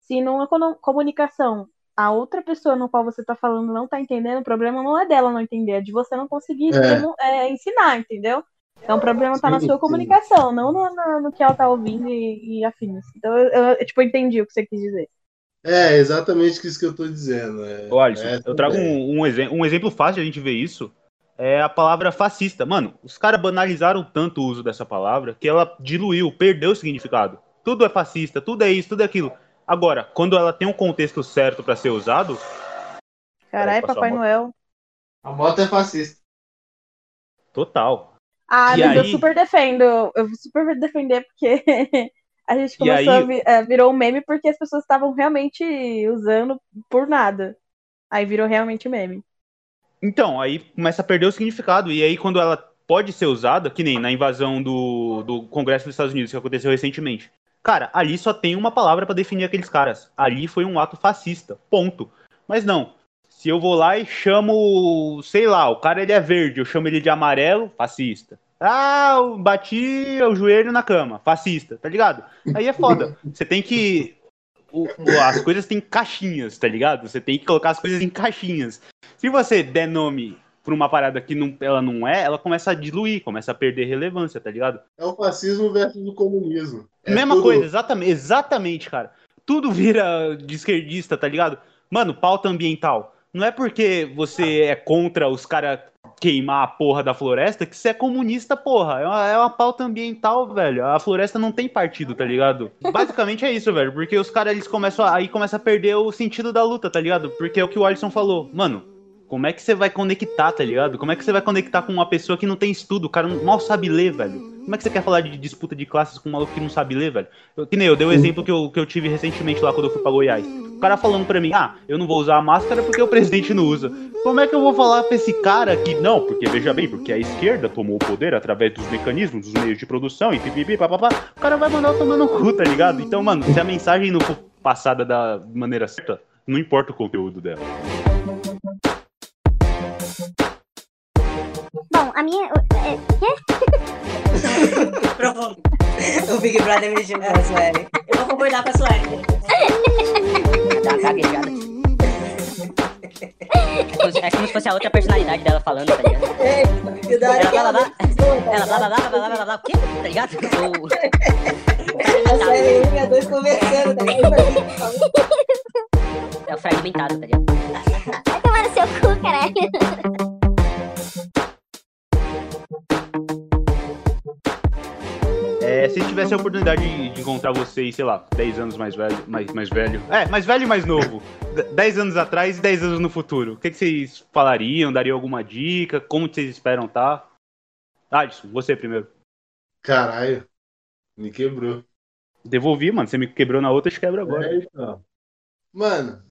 se numa cono- comunicação a outra pessoa no qual você está falando não está entendendo, o problema não é dela não entender, é de você não conseguir É. é, ensinar, entendeu? Então o problema está na sua comunicação, não no, no- no que ela está ouvindo e, e afins. Então eu, eu, eu, tipo, entendi o que você quis dizer. É exatamente isso que eu tô dizendo. É, Ô, Alisson, essa eu trago ideia. um, um, exe- um exemplo fácil de a gente ver isso. É a palavra fascista. Mano, os caras banalizaram tanto o uso dessa palavra que ela diluiu, perdeu o significado. Tudo é fascista, tudo é isso, tudo é aquilo. Agora, quando ela tem um contexto certo pra ser usado, Caralho, Papai. Noel. A moto é fascista. total. Ah, E mas eu aí- super defendo. Eu vou super defender porque a gente começou aí- a vi- é, virou um meme porque as pessoas estavam realmente usando por nada. Aí virou realmente meme. Então, aí começa a perder o significado. E aí, quando ela pode ser usada, que nem na invasão do, do Congresso dos Estados Unidos, que aconteceu recentemente. Cara, ali só tem uma palavra pra definir aqueles caras. Ali foi um ato fascista. Ponto. Mas não. Se eu vou lá e chamo, sei lá, o cara ele é verde, eu chamo ele de amarelo, fascista. Ah, eu bati o joelho na cama, fascista, tá ligado? Aí é foda. Você tem que. as coisas têm caixinhas, tá ligado? Você tem que colocar as coisas em caixinhas. Se você der nome pra uma parada que não, ela não é, ela começa a diluir, começa a perder relevância, tá ligado? É o fascismo versus o comunismo. É Mesma tudo- coisa, exatamente, exatamente, cara. Tudo vira de esquerdista, tá ligado? Mano, pauta ambiental. Não é porque você é contra os caras queimar a porra da floresta que você é comunista, porra. É uma, é uma pauta ambiental, velho. A floresta não tem partido, tá ligado? Basicamente é isso, velho. Porque os caras, eles começam a, aí começa a perder o sentido da luta, tá ligado? Porque é o que o Alisson falou. Mano, como é que você vai conectar, tá ligado? Como é que você vai conectar com uma pessoa que não tem estudo? O cara mal sabe ler, velho. Como é que você quer falar de disputa de classes com um maluco que não sabe ler, velho? Eu- que nem eu, dei o exemplo que eu, que eu tive recentemente lá quando eu fui pra Goiás. O cara falando pra mim, ah, eu não vou usar a máscara porque o presidente não usa. Como é que eu vou falar pra esse cara que, não, porque veja bem, porque a esquerda tomou o poder através dos mecanismos, dos meios de produção e pipipi, papapá. O cara vai mandar eu tomar no cu, tá ligado? Então, mano, se a mensagem não for passada da maneira certa, não importa o conteúdo dela. Bom, a minha. é, Profundo. O Big Brother me com a Sueli. Eu vou concordar com a Sueli. Dá uma gaguejada. É como, se, é como se fosse a outra personalidade dela falando, tá ligado? E da hora Ela blá blá blá. tá Ela blá blá blá blá blá blá blá. O quê? Tá ligado? A Sueli 1 e a 2 conversando, tá ligado? É o fragmentado, tá ligado? vai tomar no seu cu, caralho. É, se tivesse a oportunidade de, de encontrar vocês, sei lá, 10 anos mais velho, mais, mais velho. É, mais velho e mais novo. D- 10 anos atrás e 10 anos no futuro. O que, que vocês falariam? Dariam alguma dica? Como vocês esperam tá? Adson, você primeiro. Caralho. Me quebrou. Devolvi, mano. Você me quebrou na outra, te quebra agora. É, então. Mano,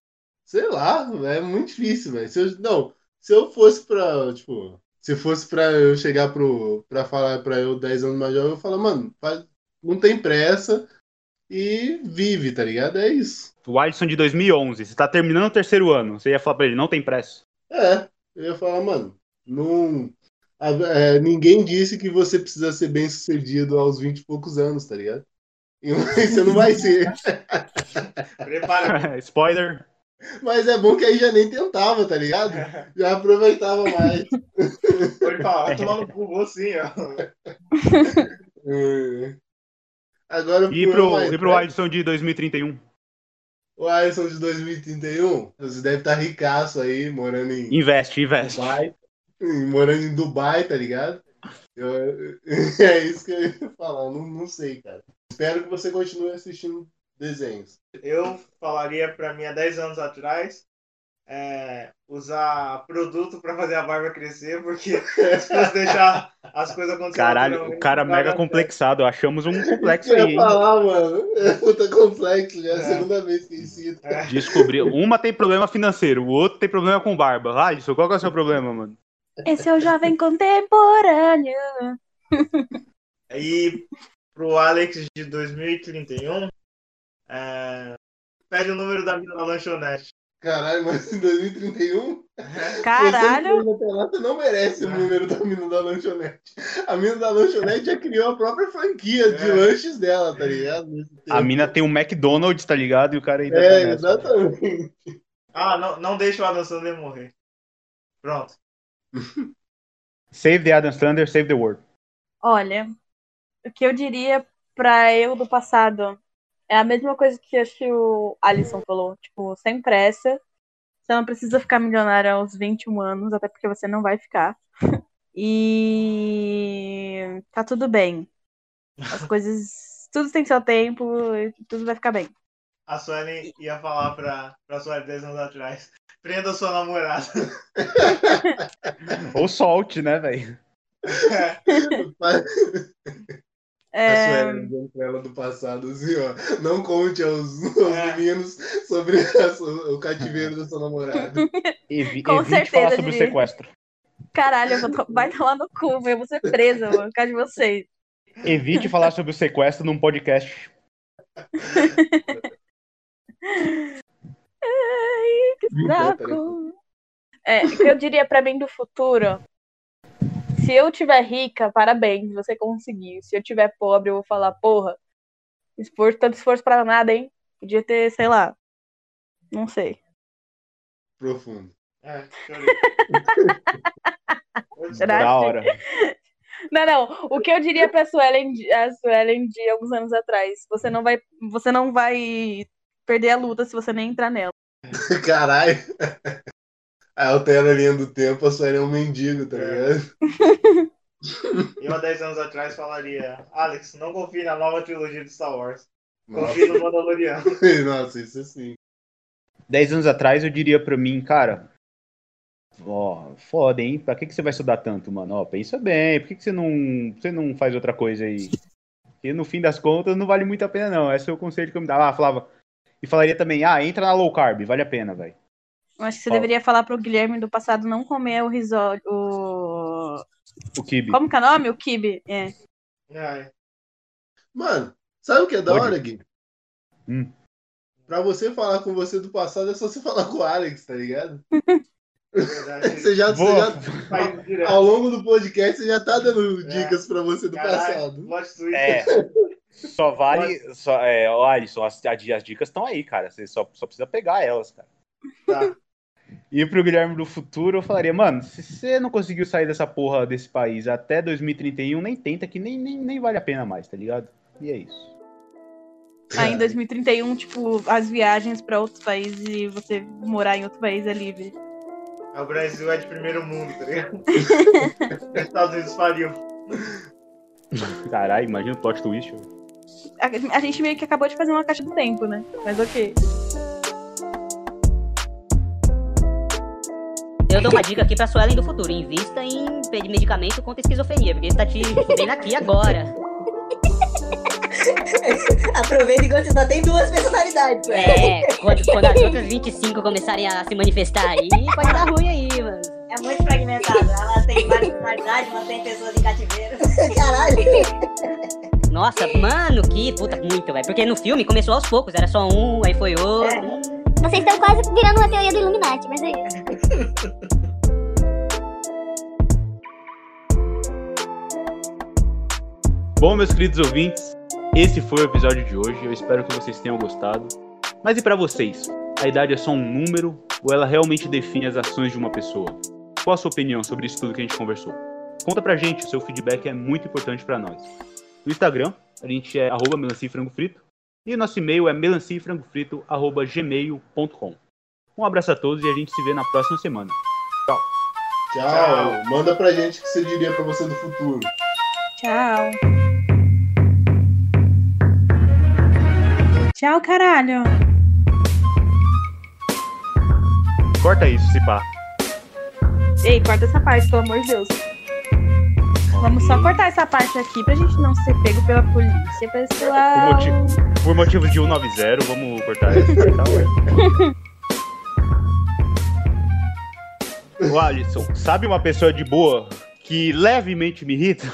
sei lá, é muito difícil, velho. Se eu, não, se eu fosse pra, tipo, se fosse pra eu chegar pro, pra falar pra eu 10 anos mais jovem, eu falo, mano, faz- não tem pressa e vive, tá ligado? É isso. O Alisson de 2011, você tá terminando o terceiro ano. Você ia falar pra ele, não tem pressa. É, eu ia falar, mano, não. a- é, ninguém disse que você precisa ser bem sucedido aos 20 e poucos anos, tá ligado? E você não vai ser. Prepara. Spoiler. Mas é bom que aí já nem tentava, tá ligado? Já aproveitava mais. Pode falar, vai tomar no cu, vou sim, ó. É. Agora E pro mais e pro Alisson de 2031. o Alisson de 2031, você deve estar ricaço aí, morando em Investe, investe. Dubai. Morando em Dubai, tá ligado? Eu- é isso que eu ia falar, não, não sei, cara. Espero que você continue assistindo desenhos. Eu falaria pra mim há 10 anos atrás é, usar produto pra fazer a barba crescer, porque se deixar as coisas acontecerem. Caralho, o cara mega certo. complexado. Achamos um complexo Eu aí, ia hein? falar, mano. É puta complexo, já é a É. segunda vez que cito. É. Descobriu. Uma tem problema financeiro, o outro tem problema com barba. Alisson, qual que é o seu problema, mano? Esse é o jovem contemporâneo. E pro Alex de 2031, é, pede o número da mina da lanchonete. Caralho, mas em 2031, Caralho. você não merece o número da mina da lanchonete. A mina da lanchonete já criou a própria franquia de É. lanches dela, tá ligado? A mina tem um McDonald's, tá ligado? E o cara ainda É, tá exatamente. Ah, não, não deixa o Adam Sandler morrer. Pronto. Save the Adam Thunder, save the world. Olha, o que eu diria pra eu do passado é a mesma coisa que acho que o Alisson falou. Tipo, sem pressa. Você não precisa ficar milionário aos 21 anos, até porque você não vai ficar. E tá tudo bem. As coisas. Tudo tem seu tempo e tudo vai ficar bem. a Suelen ia falar pra, pra Suelen 10 anos atrás. Prenda sua namorada. Ou solte, né, velho? A É, Suelen dizendo pra ela do passado, assim, ó. Não conte aos, aos É. meninos sobre a o cativeiro da sua namorada. Evi Com evite certeza, falar sobre o diria. sequestro. caralho, eu vou to- vai tomar no cu, velho. Eu vou ser presa, mano, por causa de vocês. Evite falar sobre o sequestro num podcast. Ai, que saco. É, o que eu diria pra mim do futuro. Se eu tiver rica, parabéns, você conseguiu. Se eu tiver pobre, eu vou falar, porra, esforço, tanto esforço pra nada, hein? Podia ter, sei lá. Não sei. Profundo. É? Da hora. Não, não. O que eu diria pra Suelen, de- a Suelen de alguns anos atrás? Você não vai, você não vai perder a luta se você nem entrar nela. Caralho. Aí altera a linha do tempo, a Suelen é um mendigo, tá É. ligado? Eu há 10 anos atrás falaria, Alex, não confie na nova trilogia de Star Wars. Confie no Mandaloriano. Nossa, isso assim. Dez anos atrás eu diria pra mim, cara. Ó, foda, hein? Pra que, que você vai estudar tanto, mano? Ó, pensa bem, por que, que você não, você não faz outra coisa aí? Porque no fim das contas não vale muito a pena, não. Esse é o conselho que eu me dava. Ah, falava. E falaria também, ah, entra na low carb, vale a pena, velho. Eu acho que você deveria falar pro Guilherme do passado não comer o risório. O... O kibe. Como que é o nome? O kibe. É. Ai, Mano, sabe o que é da Pode. hora, Gui? Hum. Pra você falar com você do passado é só você falar com o Alex, tá ligado? verdade. Você já, você já ao longo do podcast, você já tá dando É. dicas pra você do Caralho, passado. É. Só vale. Só, é, ó, Alisson, as, as dicas estão aí, cara. Você só, só precisa pegar elas, cara. Tá. E pro Guilherme do futuro, eu falaria, mano, se você não conseguiu sair dessa porra desse país até 2031, nem tenta, que nem, nem, nem vale a pena mais, tá ligado? E é isso. Aí em 2031, tipo, as viagens pra outros países e você morar em outro país é livre. O Brasil é de primeiro mundo, tá ligado? Os Estados Unidos faliu. Caralho, imagina o plot twist. velho. A, a gente meio que acabou de fazer uma caixa do tempo, né? Mas ok. Eu dou uma dica aqui pra Suelen do futuro. Invista em medicamento contra esquizofrenia, porque isso tá te fudendo aqui agora. Aproveita enquanto você só tem duas personalidades. É, quando, quando as outras 25 começarem a se manifestar aí, pode dar ruim aí, mano. É muito fragmentado. Ela tem várias personalidades, mantém pessoas em cativeiro. Caralho. Nossa, mano, que puta, muito, velho. Porque no filme começou aos poucos, era só um, aí foi outro. Vocês estão quase virando uma teoria do Illuminati, mas é isso. Bom, meus queridos ouvintes, esse foi o episódio de hoje. Eu espero que vocês tenham gostado. Mas e pra vocês? A idade é só um número ou ela realmente define as ações de uma pessoa? Qual a sua opinião sobre isso tudo que a gente conversou? Conta pra gente, o seu feedback é muito importante pra nós. No Instagram, a gente é arroba melanciafrangofrito e o nosso e-mail é melanciafrangofrito.gmail.com Um abraço a todos e a gente se vê na próxima semana. Tchau. Tchau. Manda pra gente o que você diria pra você do futuro. Tchau. Tchau, caralho. Corta isso, se pá. Ei, corta essa parte, pelo amor de Deus. Vamos só cortar essa parte aqui pra gente não ser pego pela polícia, Por, pessoal. motivo, por motivos de 190, vamos cortar essa. Tá, Ô Alisson, sabe uma pessoa de boa que levemente me irrita?